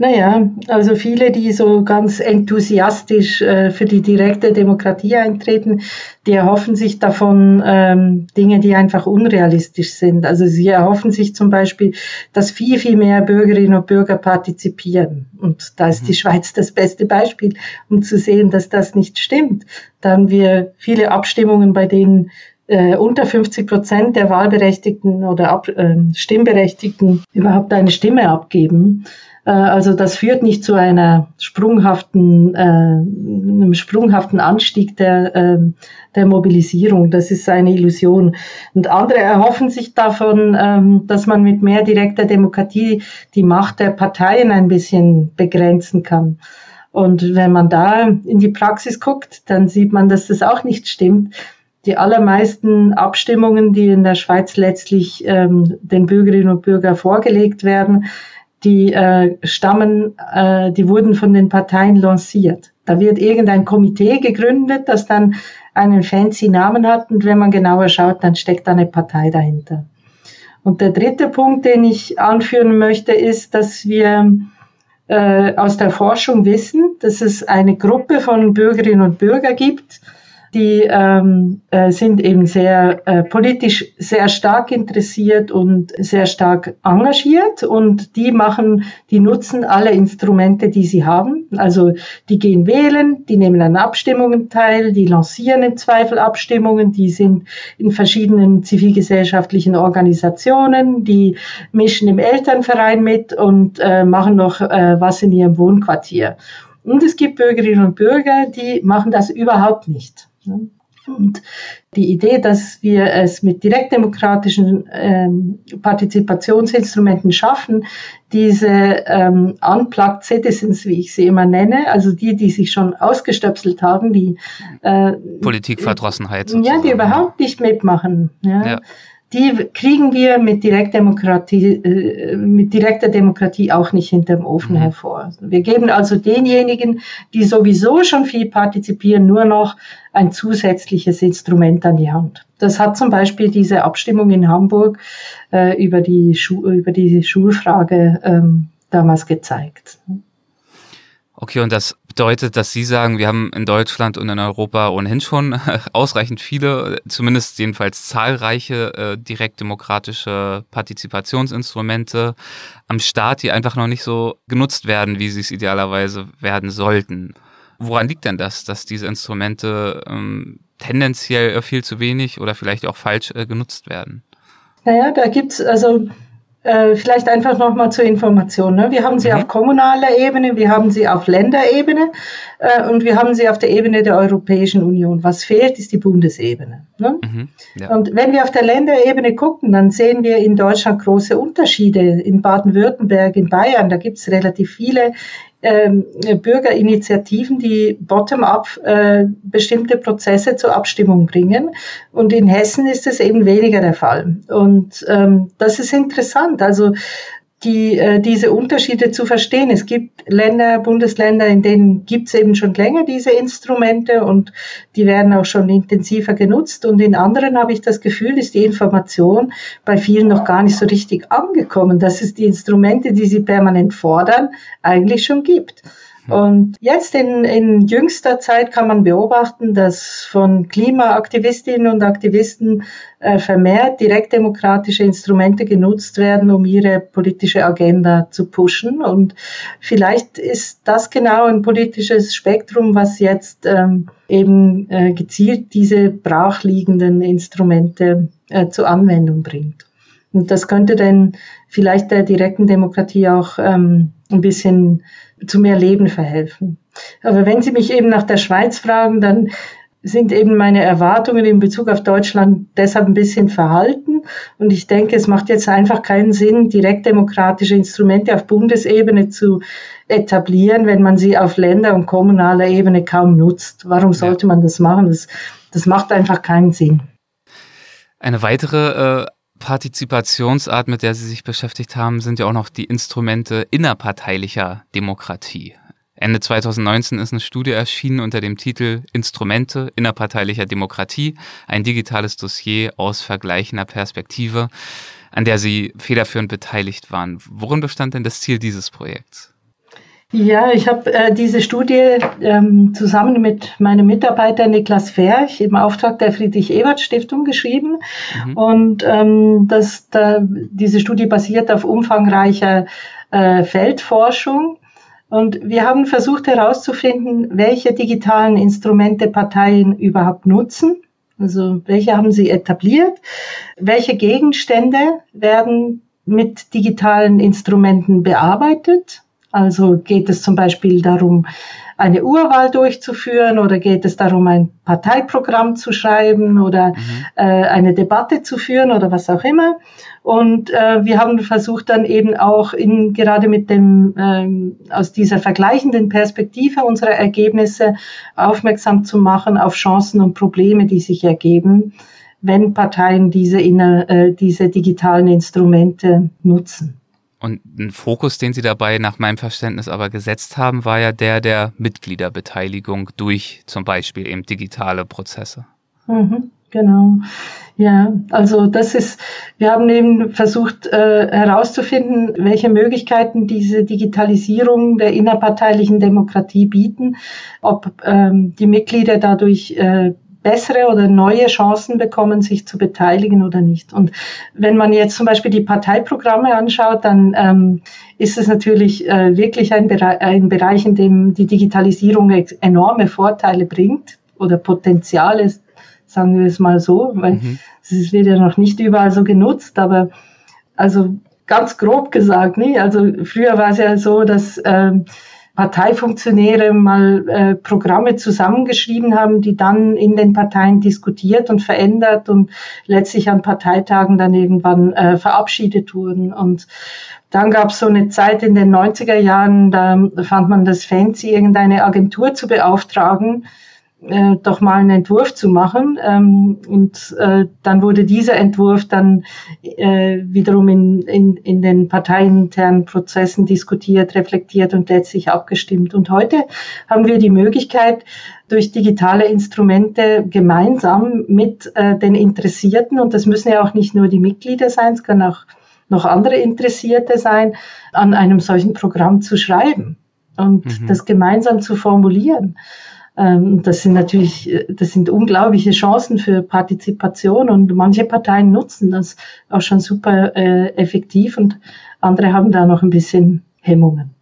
Naja, also viele, die so ganz enthusiastisch äh, für die direkte Demokratie eintreten, die erhoffen sich davon ähm, Dinge, die einfach unrealistisch sind. Also sie erhoffen sich zum Beispiel, dass viel, viel mehr Bürgerinnen und Bürger partizipieren. Und da ist mhm. die Schweiz das beste Beispiel, um zu sehen, dass das nicht stimmt. Da haben wir viele Abstimmungen, bei denen äh, unter 50 Prozent der Wahlberechtigten oder Ab äh, Stimmberechtigten überhaupt eine Stimme abgeben. Äh, also das führt nicht zu einer sprunghaften, äh, einem sprunghaften Anstieg der, äh, der Mobilisierung. Das ist eine Illusion. Und andere erhoffen sich davon, ähm, dass man mit mehr direkter Demokratie die Macht der Parteien ein bisschen begrenzen kann. Und wenn man da in die Praxis guckt, dann sieht man, dass das auch nicht stimmt. Die allermeisten Abstimmungen, die in der Schweiz letztlich ähm, den Bürgerinnen und Bürgern vorgelegt werden, die äh, stammen, äh, die wurden von den Parteien lanciert. Da wird irgendein Komitee gegründet, das dann einen fancy Namen hat und wenn man genauer schaut, dann steckt da eine Partei dahinter. Und der dritte Punkt, den ich anführen möchte, ist, dass wir äh, aus der Forschung wissen, dass es eine Gruppe von Bürgerinnen und Bürgern gibt, die ähm, äh, sind eben sehr äh, politisch sehr stark interessiert und sehr stark engagiert und die machen, die nutzen alle Instrumente, die sie haben. Also die gehen wählen, die nehmen an Abstimmungen teil, die lancieren im Zweifel Abstimmungen, die sind in verschiedenen zivilgesellschaftlichen Organisationen, die mischen im Elternverein mit und äh, machen noch äh, was in ihrem Wohnquartier. Und es gibt Bürgerinnen und Bürger, die machen das überhaupt nicht. Ne? Und die Idee, dass wir es mit direktdemokratischen ähm, Partizipationsinstrumenten schaffen, diese ähm, Unplugged Citizens, wie ich sie immer nenne, also die, die sich schon ausgestöpselt haben, die äh, Politikverdrossenheit. Sozusagen. Ja, die überhaupt nicht mitmachen. Ja. ja die kriegen wir mit Direktdemokratie, äh, mit direkter Demokratie auch nicht hinterm Ofen mhm. hervor. Wir geben also denjenigen, die sowieso schon viel partizipieren, nur noch ein zusätzliches Instrument an die Hand. Das hat zum Beispiel diese Abstimmung in Hamburg äh, über, die über die Schulfrage ähm, damals gezeigt. Okay, und das bedeutet, dass Sie sagen, wir haben in Deutschland und in Europa ohnehin schon [laughs] ausreichend viele, zumindest jedenfalls zahlreiche äh, direktdemokratische Partizipationsinstrumente am Staat, die einfach noch nicht so genutzt werden, wie sie es idealerweise werden sollten. Woran liegt denn das, dass diese Instrumente ähm, tendenziell viel zu wenig oder vielleicht auch falsch äh, genutzt werden? Naja, da gibt's also äh, vielleicht einfach nochmal zur Information. Ne? Wir haben sie mhm. auf kommunaler Ebene, wir haben sie auf Länderebene. äh, und wir haben sie auf der Ebene der Europäischen Union. Was fehlt, ist die Bundesebene. Ne? Mhm, ja. Und wenn wir auf der Länderebene gucken, dann sehen wir in Deutschland große Unterschiede. In Baden-Württemberg, in Bayern, da gibt es relativ viele ähm, Bürgerinitiativen, die bottom-up äh, bestimmte Prozesse zur Abstimmung bringen. Und in Hessen ist es eben weniger der Fall. Und ähm, das ist interessant. Also die, äh, diese Unterschiede zu verstehen. Es gibt Länder, Bundesländer, in denen gibt es eben schon länger diese Instrumente und die werden auch schon intensiver genutzt. Und in anderen habe ich das Gefühl, ist die Information bei vielen noch gar nicht so richtig angekommen, dass es die Instrumente, die sie permanent fordern, eigentlich schon gibt. Und jetzt in, in jüngster Zeit kann man beobachten, dass von Klimaaktivistinnen und Aktivisten äh, vermehrt direktdemokratische Instrumente genutzt werden, um ihre politische Agenda zu pushen. Und vielleicht ist das genau ein politisches Spektrum, was jetzt ähm, eben äh, gezielt diese brachliegenden Instrumente äh, zur Anwendung bringt. Und das könnte dann vielleicht der direkten Demokratie auch ähm, ein bisschen zu mehr Leben verhelfen. Aber wenn Sie mich eben nach der Schweiz fragen, dann sind eben meine Erwartungen in Bezug auf Deutschland deshalb ein bisschen verhalten. Und ich denke, es macht jetzt einfach keinen Sinn, direktdemokratische Instrumente auf Bundesebene zu etablieren, wenn man sie auf Länder- und kommunaler Ebene kaum nutzt. Warum sollte man das machen? Das, das macht einfach keinen Sinn. Eine weitere äh, Partizipationsart, mit der Sie sich beschäftigt haben, sind ja auch noch die Instrumente innerparteilicher Demokratie. Ende 2019 ist eine Studie erschienen unter dem Titel Instrumente innerparteilicher Demokratie, ein digitales Dossier aus vergleichender Perspektive, an der Sie federführend beteiligt waren. Worin bestand denn das Ziel dieses Projekts? Ja, ich habe äh, diese Studie ähm, zusammen mit meinem Mitarbeiter Niklas Ferch im Auftrag der Friedrich-Ebert-Stiftung geschrieben. Mhm. Und ähm, das, da, diese Studie basiert auf umfangreicher äh, Feldforschung. Und wir haben versucht herauszufinden, welche digitalen Instrumente Parteien überhaupt nutzen. Also welche haben sie etabliert? Welche Gegenstände werden mit digitalen Instrumenten bearbeitet? Also geht es zum Beispiel darum, eine Urwahl durchzuführen oder geht es darum, ein Parteiprogramm zu schreiben oder mhm. äh, eine Debatte zu führen oder was auch immer. Und äh, wir haben versucht dann eben auch in, gerade mit dem, ähm, aus dieser vergleichenden Perspektive unserer Ergebnisse aufmerksam zu machen auf Chancen und Probleme, die sich ergeben, wenn Parteien diese, äh, diese digitalen Instrumente nutzen. Und ein Fokus, den Sie dabei nach meinem Verständnis aber gesetzt haben, war ja der der Mitgliederbeteiligung durch zum Beispiel eben digitale Prozesse. Mhm, genau. Ja, also das ist, wir haben eben versucht äh, herauszufinden, welche Möglichkeiten diese Digitalisierung der innerparteilichen Demokratie bieten, ob ähm, die Mitglieder dadurch äh, bessere oder neue Chancen bekommen, sich zu beteiligen oder nicht. Und wenn man jetzt zum Beispiel die Parteiprogramme anschaut, dann ähm, ist es natürlich äh, wirklich ein, Bere ein Bereich, in dem die Digitalisierung enorme Vorteile bringt oder Potenziale, sagen wir es mal so, weil mhm. es wird ja noch nicht überall so genutzt, aber also ganz grob gesagt, ne? also früher war es ja so, dass ähm, Parteifunktionäre mal äh, Programme zusammengeschrieben haben, die dann in den Parteien diskutiert und verändert und letztlich an Parteitagen dann irgendwann äh, verabschiedet wurden. Und dann gab es so eine Zeit in den 90er Jahren, da fand man das fancy, irgendeine Agentur zu beauftragen, äh, doch mal einen Entwurf zu machen. Ähm, und äh, dann wurde dieser Entwurf dann äh, wiederum in, in, in den parteiinternen Prozessen diskutiert, reflektiert und letztlich abgestimmt. Und heute haben wir die Möglichkeit, durch digitale Instrumente gemeinsam mit äh, den Interessierten, und das müssen ja auch nicht nur die Mitglieder sein, es können auch noch andere Interessierte sein, an einem solchen Programm zu schreiben und mhm. das gemeinsam zu formulieren. Ähm, das sind natürlich, das sind unglaubliche Chancen für Partizipation und manche Parteien nutzen das auch schon super äh, effektiv und andere haben da noch ein bisschen Hemmungen.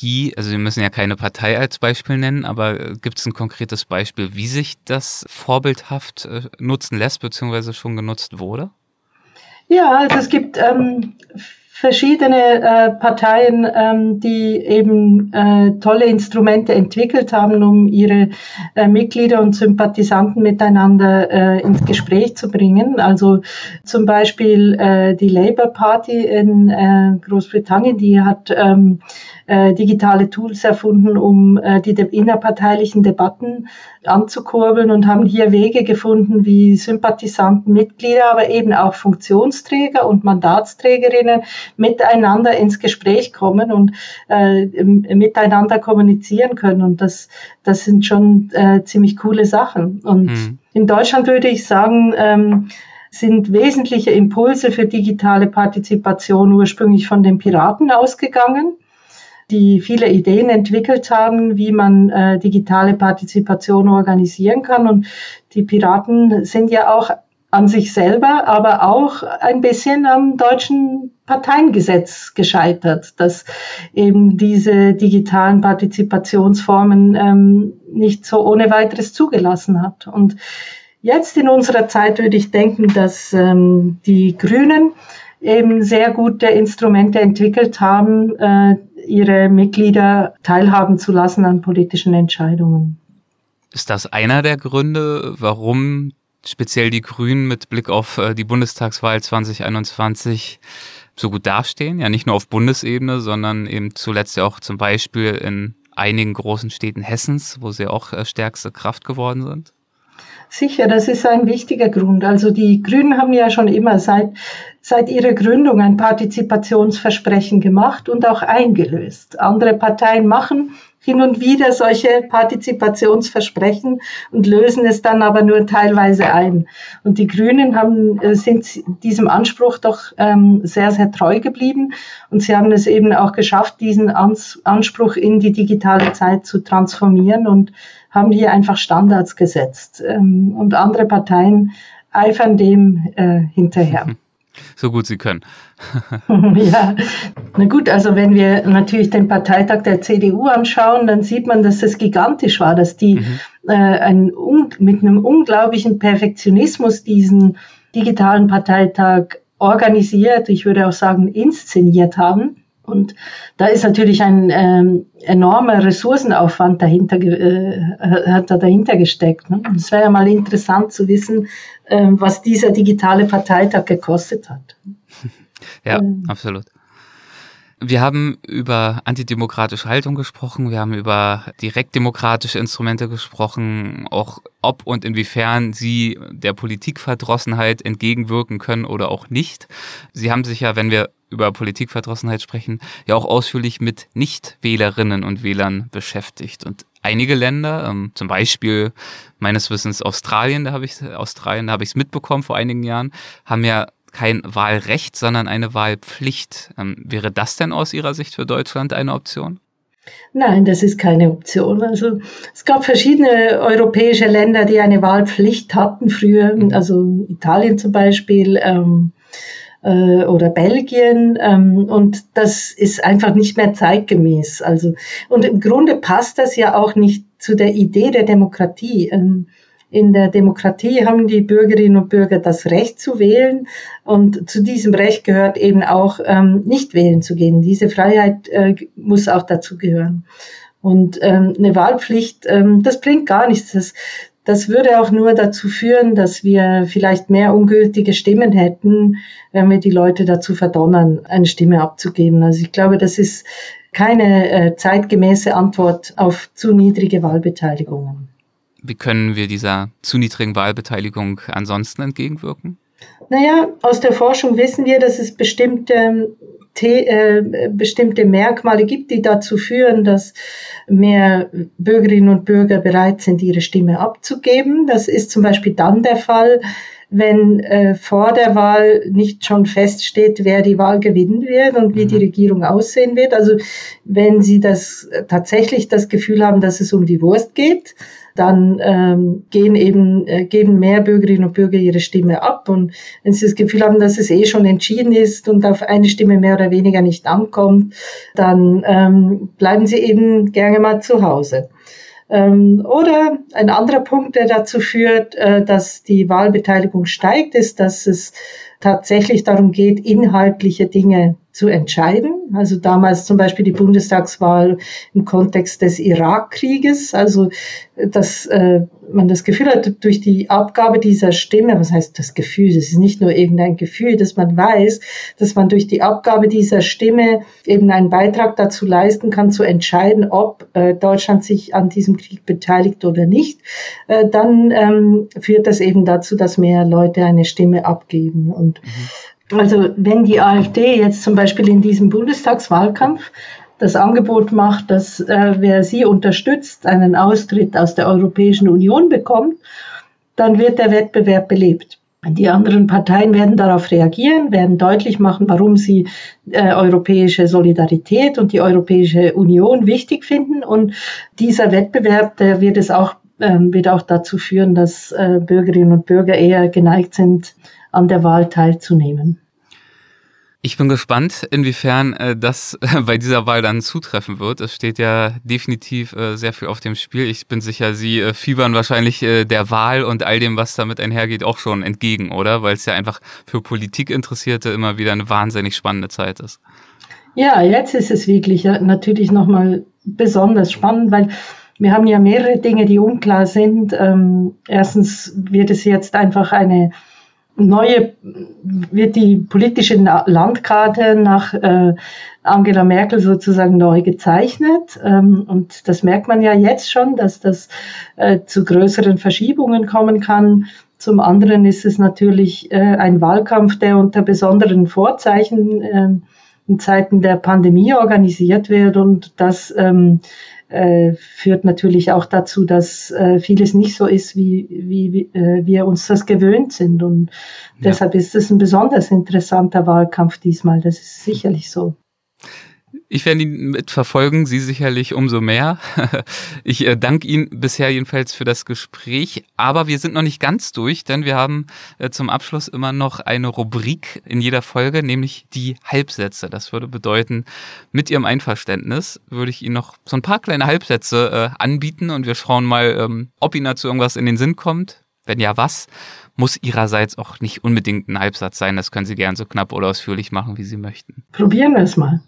Wie, also wir müssen ja keine Partei als Beispiel nennen, aber äh, gibt es ein konkretes Beispiel, wie sich das vorbildhaft äh, nutzen lässt, beziehungsweise schon genutzt wurde? Ja, also es gibt ähm, verschiedene äh, Parteien, ähm, die eben äh, tolle Instrumente entwickelt haben, um ihre äh, Mitglieder und Sympathisanten miteinander äh, ins Gespräch zu bringen. Also zum Beispiel äh, die Labour Party in äh, Großbritannien, die hat ähm, äh, digitale Tools erfunden, um äh, die innerparteilichen Debatten anzukurbeln und haben hier Wege gefunden, wie Sympathisanten, Mitglieder, aber eben auch Funktionsträger und Mandatsträgerinnen miteinander ins Gespräch kommen und äh, miteinander kommunizieren können. Und das, das sind schon äh, ziemlich coole Sachen. Und mhm. in Deutschland würde ich sagen, ähm, sind wesentliche Impulse für digitale Partizipation ursprünglich von den Piraten ausgegangen die viele Ideen entwickelt haben, wie man äh, digitale Partizipation organisieren kann. Und die Piraten sind ja auch an sich selber, aber auch ein bisschen am deutschen Parteiengesetz gescheitert, dass eben diese digitalen Partizipationsformen ähm, nicht so ohne weiteres zugelassen hat. Und jetzt in unserer Zeit würde ich denken, dass ähm, die Grünen eben sehr gute Instrumente entwickelt haben, äh, ihre Mitglieder teilhaben zu lassen an politischen Entscheidungen. Ist das einer der Gründe, warum speziell die Grünen mit Blick auf äh, die Bundestagswahl 2021 so gut dastehen? Ja, nicht nur auf Bundesebene, sondern eben zuletzt ja auch zum Beispiel in einigen großen Städten Hessens, wo sie auch äh, stärkste Kraft geworden sind? Sicher, das ist ein wichtiger Grund. Also die Grünen haben ja schon immer seit, seit ihrer Gründung ein Partizipationsversprechen gemacht und auch eingelöst. Andere Parteien machen hin und wieder solche Partizipationsversprechen und lösen es dann aber nur teilweise ein. Und die Grünen haben, äh, sind diesem Anspruch doch ähm, sehr, sehr treu geblieben und sie haben es eben auch geschafft, diesen Anspruch in die digitale Zeit zu transformieren und haben hier einfach Standards gesetzt. Ähm, und andere Parteien eifern dem äh, hinterher. [laughs] So gut sie können. [laughs] [laughs] ja, na gut, also wenn wir natürlich den Parteitag der CDU anschauen, dann sieht man, dass es gigantisch war, dass die mhm. äh, ein, mit einem unglaublichen Perfektionismus diesen digitalen Parteitag organisiert, ich würde auch sagen inszeniert haben. Und da ist natürlich ein ähm, enormer Ressourcenaufwand dahinter, äh, hat da dahinter gesteckt. Ne? Es wäre ja mal interessant zu wissen, äh, was dieser digitale Parteitag gekostet hat. [laughs] Ja, ähm. absolut. Wir haben über antidemokratische Haltung gesprochen, wir haben über direktdemokratische Instrumente gesprochen, auch ob und inwiefern sie der Politikverdrossenheit entgegenwirken können oder auch nicht. Sie haben sich ja, wenn wir über Politikverdrossenheit sprechen, ja auch ausführlich mit Nichtwählerinnen und Wählern beschäftigt. Und einige Länder, ähm, zum Beispiel meines Wissens Australien, da habe ich Australien, da habe ich es mitbekommen vor einigen Jahren, haben ja kein Wahlrecht, sondern eine Wahlpflicht. Ähm, wäre das denn aus Ihrer Sicht für Deutschland eine Option? Nein, das ist keine Option. Also es gab verschiedene europäische Länder, die eine Wahlpflicht hatten früher, mhm. also Italien zum Beispiel. Ähm, äh, oder Belgien ähm, und das ist einfach nicht mehr zeitgemäß. Also und im Grunde passt das ja auch nicht zu der Idee der Demokratie. Ähm, in der Demokratie haben die Bürgerinnen und Bürger das Recht zu wählen und zu diesem Recht gehört eben auch ähm, nicht wählen zu gehen. Diese Freiheit äh, muss auch dazu gehören. Und ähm, eine Wahlpflicht, ähm, das bringt gar nichts. Das, das würde auch nur dazu führen, dass wir vielleicht mehr ungültige Stimmen hätten, wenn wir die Leute dazu verdonnern, eine Stimme abzugeben. Also ich glaube, das ist keine äh, zeitgemäße Antwort auf zu niedrige Wahlbeteiligungen. Wie können wir dieser zu niedrigen Wahlbeteiligung ansonsten entgegenwirken? Naja, aus der Forschung wissen wir, dass es bestimmte, äh, bestimmte Merkmale gibt, die dazu führen, dass mehr Bürgerinnen und Bürger bereit sind, ihre Stimme abzugeben. Das ist zum Beispiel dann der Fall, wenn äh, vor der Wahl nicht schon feststeht, wer die Wahl gewinnen wird und wie die mhm. Regierung aussehen wird. Also wenn Sie das tatsächlich das Gefühl haben, dass es um die Wurst geht, dann ähm, gehen eben, äh, geben mehr Bürgerinnen und Bürger ihre Stimme ab. Und wenn sie das Gefühl haben, dass es eh schon entschieden ist und auf eine Stimme mehr oder weniger nicht ankommt, dann ähm, bleiben sie eben gerne mal zu Hause. Ähm, oder ein anderer Punkt, der dazu führt, äh, dass die Wahlbeteiligung steigt, ist, dass es tatsächlich darum geht, inhaltliche Dinge zu entscheiden. Also damals zum Beispiel die Bundestagswahl im Kontext des Irakkrieges, also dass äh, man das Gefühl hat, durch die Abgabe dieser Stimme, was heißt das Gefühl, das ist nicht nur irgendein Gefühl, dass man weiß, dass man durch die Abgabe dieser Stimme eben einen Beitrag dazu leisten kann, zu entscheiden, ob äh, Deutschland sich an diesem Krieg beteiligt oder nicht, äh, dann ähm, führt das eben dazu, dass mehr Leute eine Stimme abgeben. Und mhm. Also wenn die AfD jetzt zum Beispiel in diesem Bundestagswahlkampf das Angebot macht, dass äh, wer sie unterstützt, einen Austritt aus der Europäischen Union bekommt, dann wird der Wettbewerb belebt. Die anderen Parteien werden darauf reagieren, werden deutlich machen, warum sie äh, europäische Solidarität und die Europäische Union wichtig finden. Und dieser Wettbewerb, der wird es auch, äh, wird auch dazu führen, dass äh, Bürgerinnen und Bürger eher geneigt sind, an der Wahl teilzunehmen. Ich bin gespannt, inwiefern äh, das äh, [laughs] bei dieser Wahl dann zutreffen wird. Es steht ja definitiv äh, sehr viel auf dem Spiel. Ich bin sicher, Sie äh, fiebern wahrscheinlich äh, der Wahl und all dem, was damit einhergeht, auch schon entgegen, oder? Weil es ja einfach für Politikinteressierte immer wieder eine wahnsinnig spannende Zeit ist. Ja, jetzt ist es wirklich ja, natürlich nochmal besonders spannend, weil wir haben ja mehrere Dinge, die unklar sind. Ähm, erstens wird es jetzt einfach eine neue, wird die politische Landkarte nach äh, Angela Merkel sozusagen neu gezeichnet. Ähm, und das merkt man ja jetzt schon, dass das äh, zu größeren Verschiebungen kommen kann. Zum anderen ist es natürlich äh, ein Wahlkampf, der unter besonderen Vorzeichen äh, in Zeiten der Pandemie organisiert wird und das ähm, äh, führt natürlich auch dazu, dass äh, vieles nicht so ist, wie, wie, wie äh, wir uns das gewöhnt sind. Und ja. deshalb ist es ein besonders interessanter Wahlkampf diesmal. Das ist sicherlich so. Ich werde ihn mitverfolgen, Sie sicherlich umso mehr. [laughs] Ich äh, danke Ihnen bisher jedenfalls für das Gespräch, aber wir sind noch nicht ganz durch, denn wir haben äh, zum Abschluss immer noch eine Rubrik in jeder Folge, nämlich die Halbsätze. Das würde bedeuten, mit Ihrem Einverständnis würde ich Ihnen noch so ein paar kleine Halbsätze äh, anbieten und wir schauen mal, ähm, ob Ihnen dazu irgendwas in den Sinn kommt. Wenn ja, was? Muss ihrerseits auch nicht unbedingt ein Halbsatz sein. Das können Sie gern so knapp oder ausführlich machen, wie Sie möchten. [laughs] Probieren wir es mal.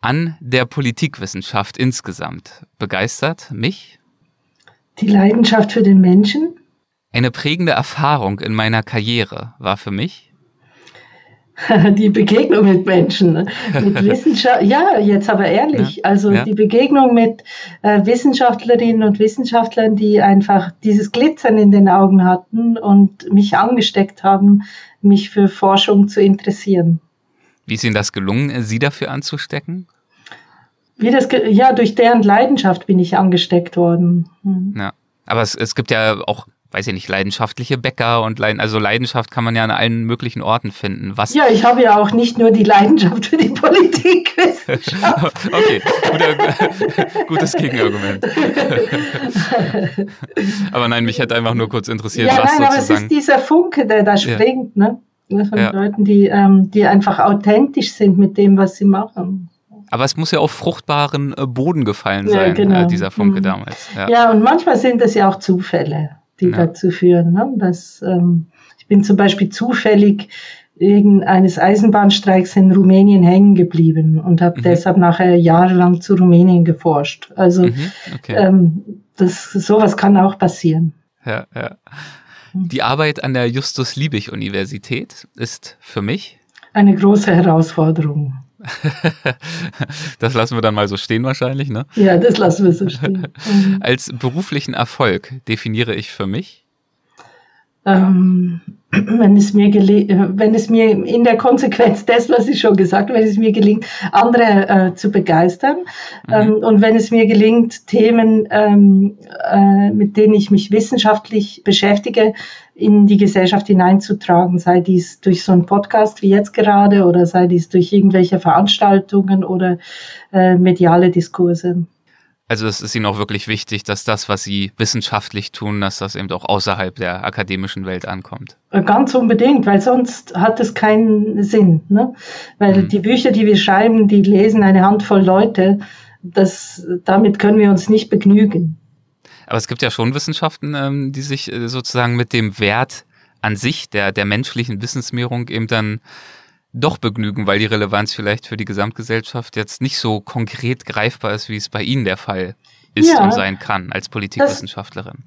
An der Politikwissenschaft insgesamt begeistert mich? Die Leidenschaft für den Menschen. Eine prägende Erfahrung in meiner Karriere war für mich? [laughs] die Begegnung mit Menschen, ne? mit [laughs] Wissenschaft, ja, jetzt aber ehrlich, ja, also ja. die Begegnung mit äh, Wissenschaftlerinnen und Wissenschaftlern, die einfach dieses Glitzern in den Augen hatten und mich angesteckt haben, mich für Forschung zu interessieren. Wie ist Ihnen das gelungen, Sie dafür anzustecken? Wie das, ja, durch deren Leidenschaft bin ich angesteckt worden. Hm. Ja, aber es, es gibt ja auch weiß ich nicht, leidenschaftliche Bäcker und Leiden, also Leidenschaft kann man ja an allen möglichen Orten finden. Was ja, ich habe ja auch nicht nur die Leidenschaft für die Politik. [laughs] okay, guter, gutes Gegenargument. [laughs] aber nein, mich hätte einfach nur kurz interessiert, ja, was nein, aber es ist dieser Funke, der da springt, ja. ne? Von ja. Leuten, die, ähm, die einfach authentisch sind mit dem, was sie machen. Aber es muss ja auf fruchtbaren äh, Boden gefallen sein, ja, genau. äh, dieser Funke mhm. damals. Ja. ja, und manchmal sind es ja auch Zufälle die ja. dazu führen. Ne? Dass, ähm, ich bin zum Beispiel zufällig wegen eines Eisenbahnstreiks in Rumänien hängen geblieben und habe mhm. deshalb nachher jahrelang zu Rumänien geforscht. Also mhm, okay. ähm, das, sowas kann auch passieren. Ja, ja. Die Arbeit an der Justus-Liebig-Universität ist für mich eine große Herausforderung. [laughs] das lassen wir dann mal so stehen wahrscheinlich, ne? Ja, das lassen wir so stehen. Mhm. [laughs] Als beruflichen Erfolg definiere ich für mich? Ähm, wenn es mir wenn es mir in der Konsequenz des, was ich schon gesagt, wenn es mir gelingt, andere äh, zu begeistern mhm. ähm, und wenn es mir gelingt, Themen, ähm, äh, mit denen ich mich wissenschaftlich beschäftige, in die Gesellschaft hineinzutragen, sei dies durch so einen Podcast wie jetzt gerade oder sei dies durch irgendwelche Veranstaltungen oder äh, mediale Diskurse. Also es ist Ihnen auch wirklich wichtig, dass das, was Sie wissenschaftlich tun, dass das eben auch außerhalb der akademischen Welt ankommt. Äh, ganz unbedingt, weil sonst hat es keinen Sinn. Ne? Weil mhm. die Bücher, die wir schreiben, die lesen eine Handvoll Leute. Das, damit können wir uns nicht begnügen. Aber es gibt ja schon Wissenschaften, ähm, die sich äh, sozusagen mit dem Wert an sich der, der menschlichen Wissensmehrung eben dann doch begnügen, weil die Relevanz vielleicht für die Gesamtgesellschaft jetzt nicht so konkret greifbar ist, wie es bei Ihnen der Fall ist ja, und sein kann als Politikwissenschaftlerin.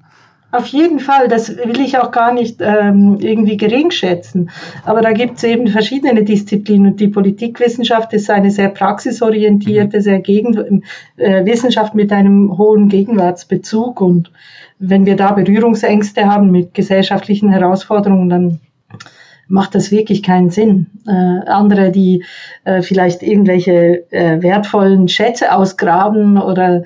Auf jeden Fall, das will ich auch gar nicht ähm, irgendwie gering schätzen. Aber da gibt es eben verschiedene Disziplinen und die Politikwissenschaft ist eine sehr praxisorientierte, mhm. sehr Gegen äh, Wissenschaft mit einem hohen Gegenwartsbezug. Und wenn wir da Berührungsängste haben mit gesellschaftlichen Herausforderungen, dann macht das wirklich keinen Sinn. Äh, andere, die äh, vielleicht irgendwelche äh, wertvollen Schätze ausgraben oder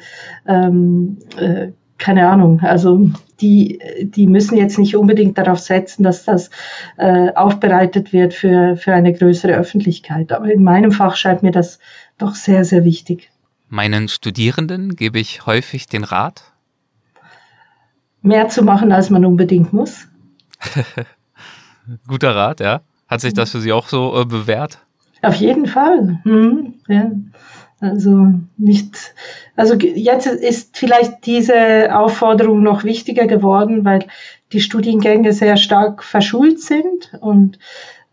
ähm, äh, keine Ahnung, also die, die müssen jetzt nicht unbedingt darauf setzen, dass das äh, aufbereitet wird für, für eine größere Öffentlichkeit. Aber in meinem Fach scheint mir das doch sehr, sehr wichtig. Meinen Studierenden gebe ich häufig den Rat? Mehr zu machen, als man unbedingt muss. [laughs] Guter Rat, ja. Hat sich das für Sie auch so äh, bewährt? Auf jeden Fall. Mhm, ja. Also nicht, also jetzt ist vielleicht diese Aufforderung noch wichtiger geworden, weil die Studiengänge sehr stark verschult sind und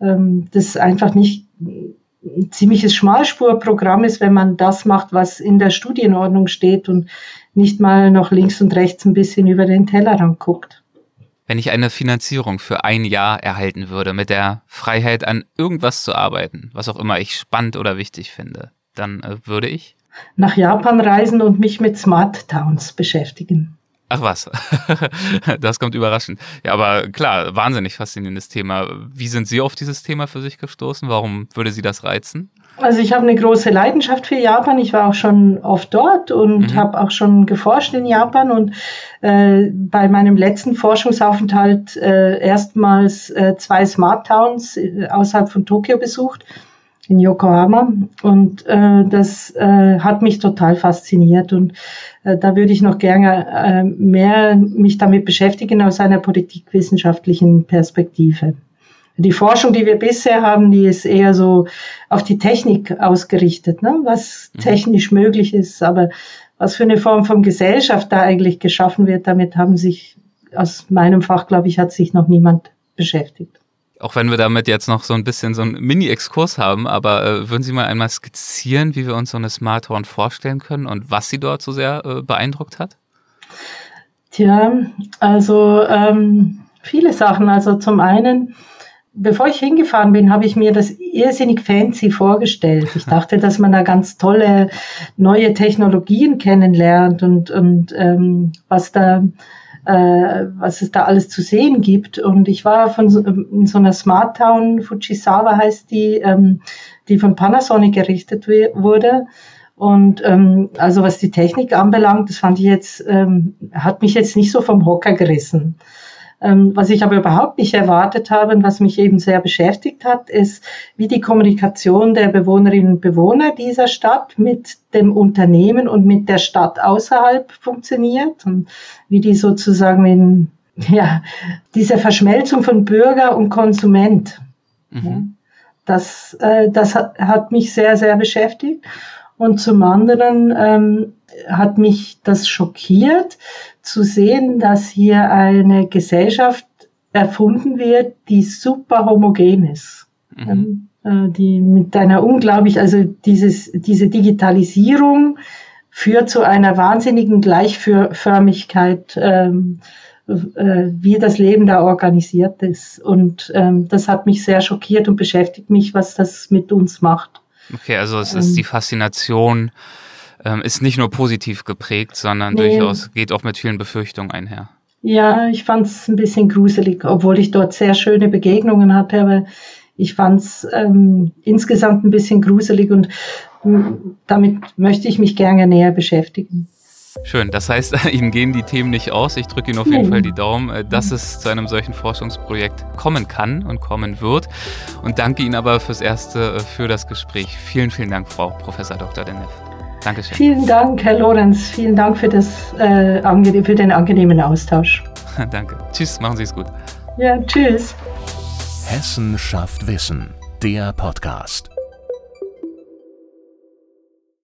ähm, das einfach nicht ein ziemliches Schmalspurprogramm ist, wenn man das macht, was in der Studienordnung steht und nicht mal noch links und rechts ein bisschen über den Tellerrand guckt. Wenn ich eine Finanzierung für ein Jahr erhalten würde, mit der Freiheit an irgendwas zu arbeiten, was auch immer ich spannend oder wichtig finde, dann äh, würde ich nach Japan reisen und mich mit Smart Towns beschäftigen. Ach was, [laughs] das kommt überraschend. Ja, aber klar, wahnsinnig faszinierendes Thema. Wie sind Sie auf dieses Thema für sich gestoßen? Warum würde Sie das reizen? Also ich habe eine große Leidenschaft für Japan. Ich war auch schon oft dort und mhm. habe auch schon geforscht in Japan und äh, bei meinem letzten Forschungsaufenthalt äh, erstmals äh, zwei Smart Towns äh, außerhalb von Tokio besucht in Yokohama und äh, das äh, hat mich total fasziniert und äh, da würde ich noch gerne äh, mehr mich damit beschäftigen aus einer politikwissenschaftlichen Perspektive. Die Forschung, die wir bisher haben, die ist eher so auf die Technik ausgerichtet, ne? was mhm. technisch möglich ist, aber was für eine Form von Gesellschaft da eigentlich geschaffen wird, damit haben sich aus meinem Fach, glaube ich, hat sich noch niemand beschäftigt auch wenn wir damit jetzt noch so ein bisschen so einen Mini-Exkurs haben, aber äh, würden Sie mal einmal skizzieren, wie wir uns so eine Smart Horn vorstellen können und was Sie dort so sehr äh, beeindruckt hat? Tja, also ähm, viele Sachen. Also zum einen, bevor ich hingefahren bin, habe ich mir das irrsinnig fancy vorgestellt. Ich dachte, dass man da ganz tolle neue Technologien kennenlernt und, und ähm, was da äh, was es da alles zu sehen gibt. Und ich war von so, in so einer Smart Town, Fujisawa heißt die, ähm, die von Panasonic errichtet wurde. Und ähm, also was die Technik anbelangt, das fand ich jetzt, ähm, hat mich jetzt nicht so vom Hocker gerissen. Ähm, was ich aber überhaupt nicht erwartet habe und was mich eben sehr beschäftigt hat, ist, wie die Kommunikation der Bewohnerinnen und Bewohner dieser Stadt mit dem Unternehmen und mit der Stadt außerhalb funktioniert und wie die sozusagen in ja, diese Verschmelzung von Bürger und Konsument. Mhm. Das, äh, das hat, hat mich sehr, sehr beschäftigt. Und zum anderen ähm, hat mich das schockiert zu sehen, dass hier eine Gesellschaft erfunden wird, die super homogen ist. Mhm. Ähm, äh, die mit einer unglaublich, also dieses, diese Digitalisierung führt zu einer wahnsinnigen Gleichförmigkeit, ähm, äh, wie das Leben da organisiert ist. Und ähm, das hat mich sehr schockiert und beschäftigt mich, was das mit uns macht. Okay, also es ist ähm. die Faszination, ähm, ist nicht nur positiv geprägt, sondern nee. durchaus geht auch mit vielen Befürchtungen einher. Ja, ich fand es ein bisschen gruselig, obwohl ich dort sehr schöne Begegnungen hatte, aber ich fand es ähm, insgesamt ein bisschen gruselig und ähm, damit möchte ich mich gerne näher beschäftigen. Schön, das heißt, [laughs] Ihnen gehen die Themen nicht aus. Ich drücke Ihnen auf jeden Fall die Daumen, äh, dass es zu einem solchen Forschungsprojekt kommen kann und kommen wird. Und danke Ihnen aber fürs Erste äh, für das Gespräch. Vielen, vielen Dank, Frau Professor Dr. Denneff. Dankeschön. Vielen Dank, Herr Lorenz. Vielen Dank für, das, äh, für den angenehmen Austausch. [laughs] Danke. Tschüss, machen Sie es gut. Ja, tschüss. Hessen schafft Wissen, der Podcast.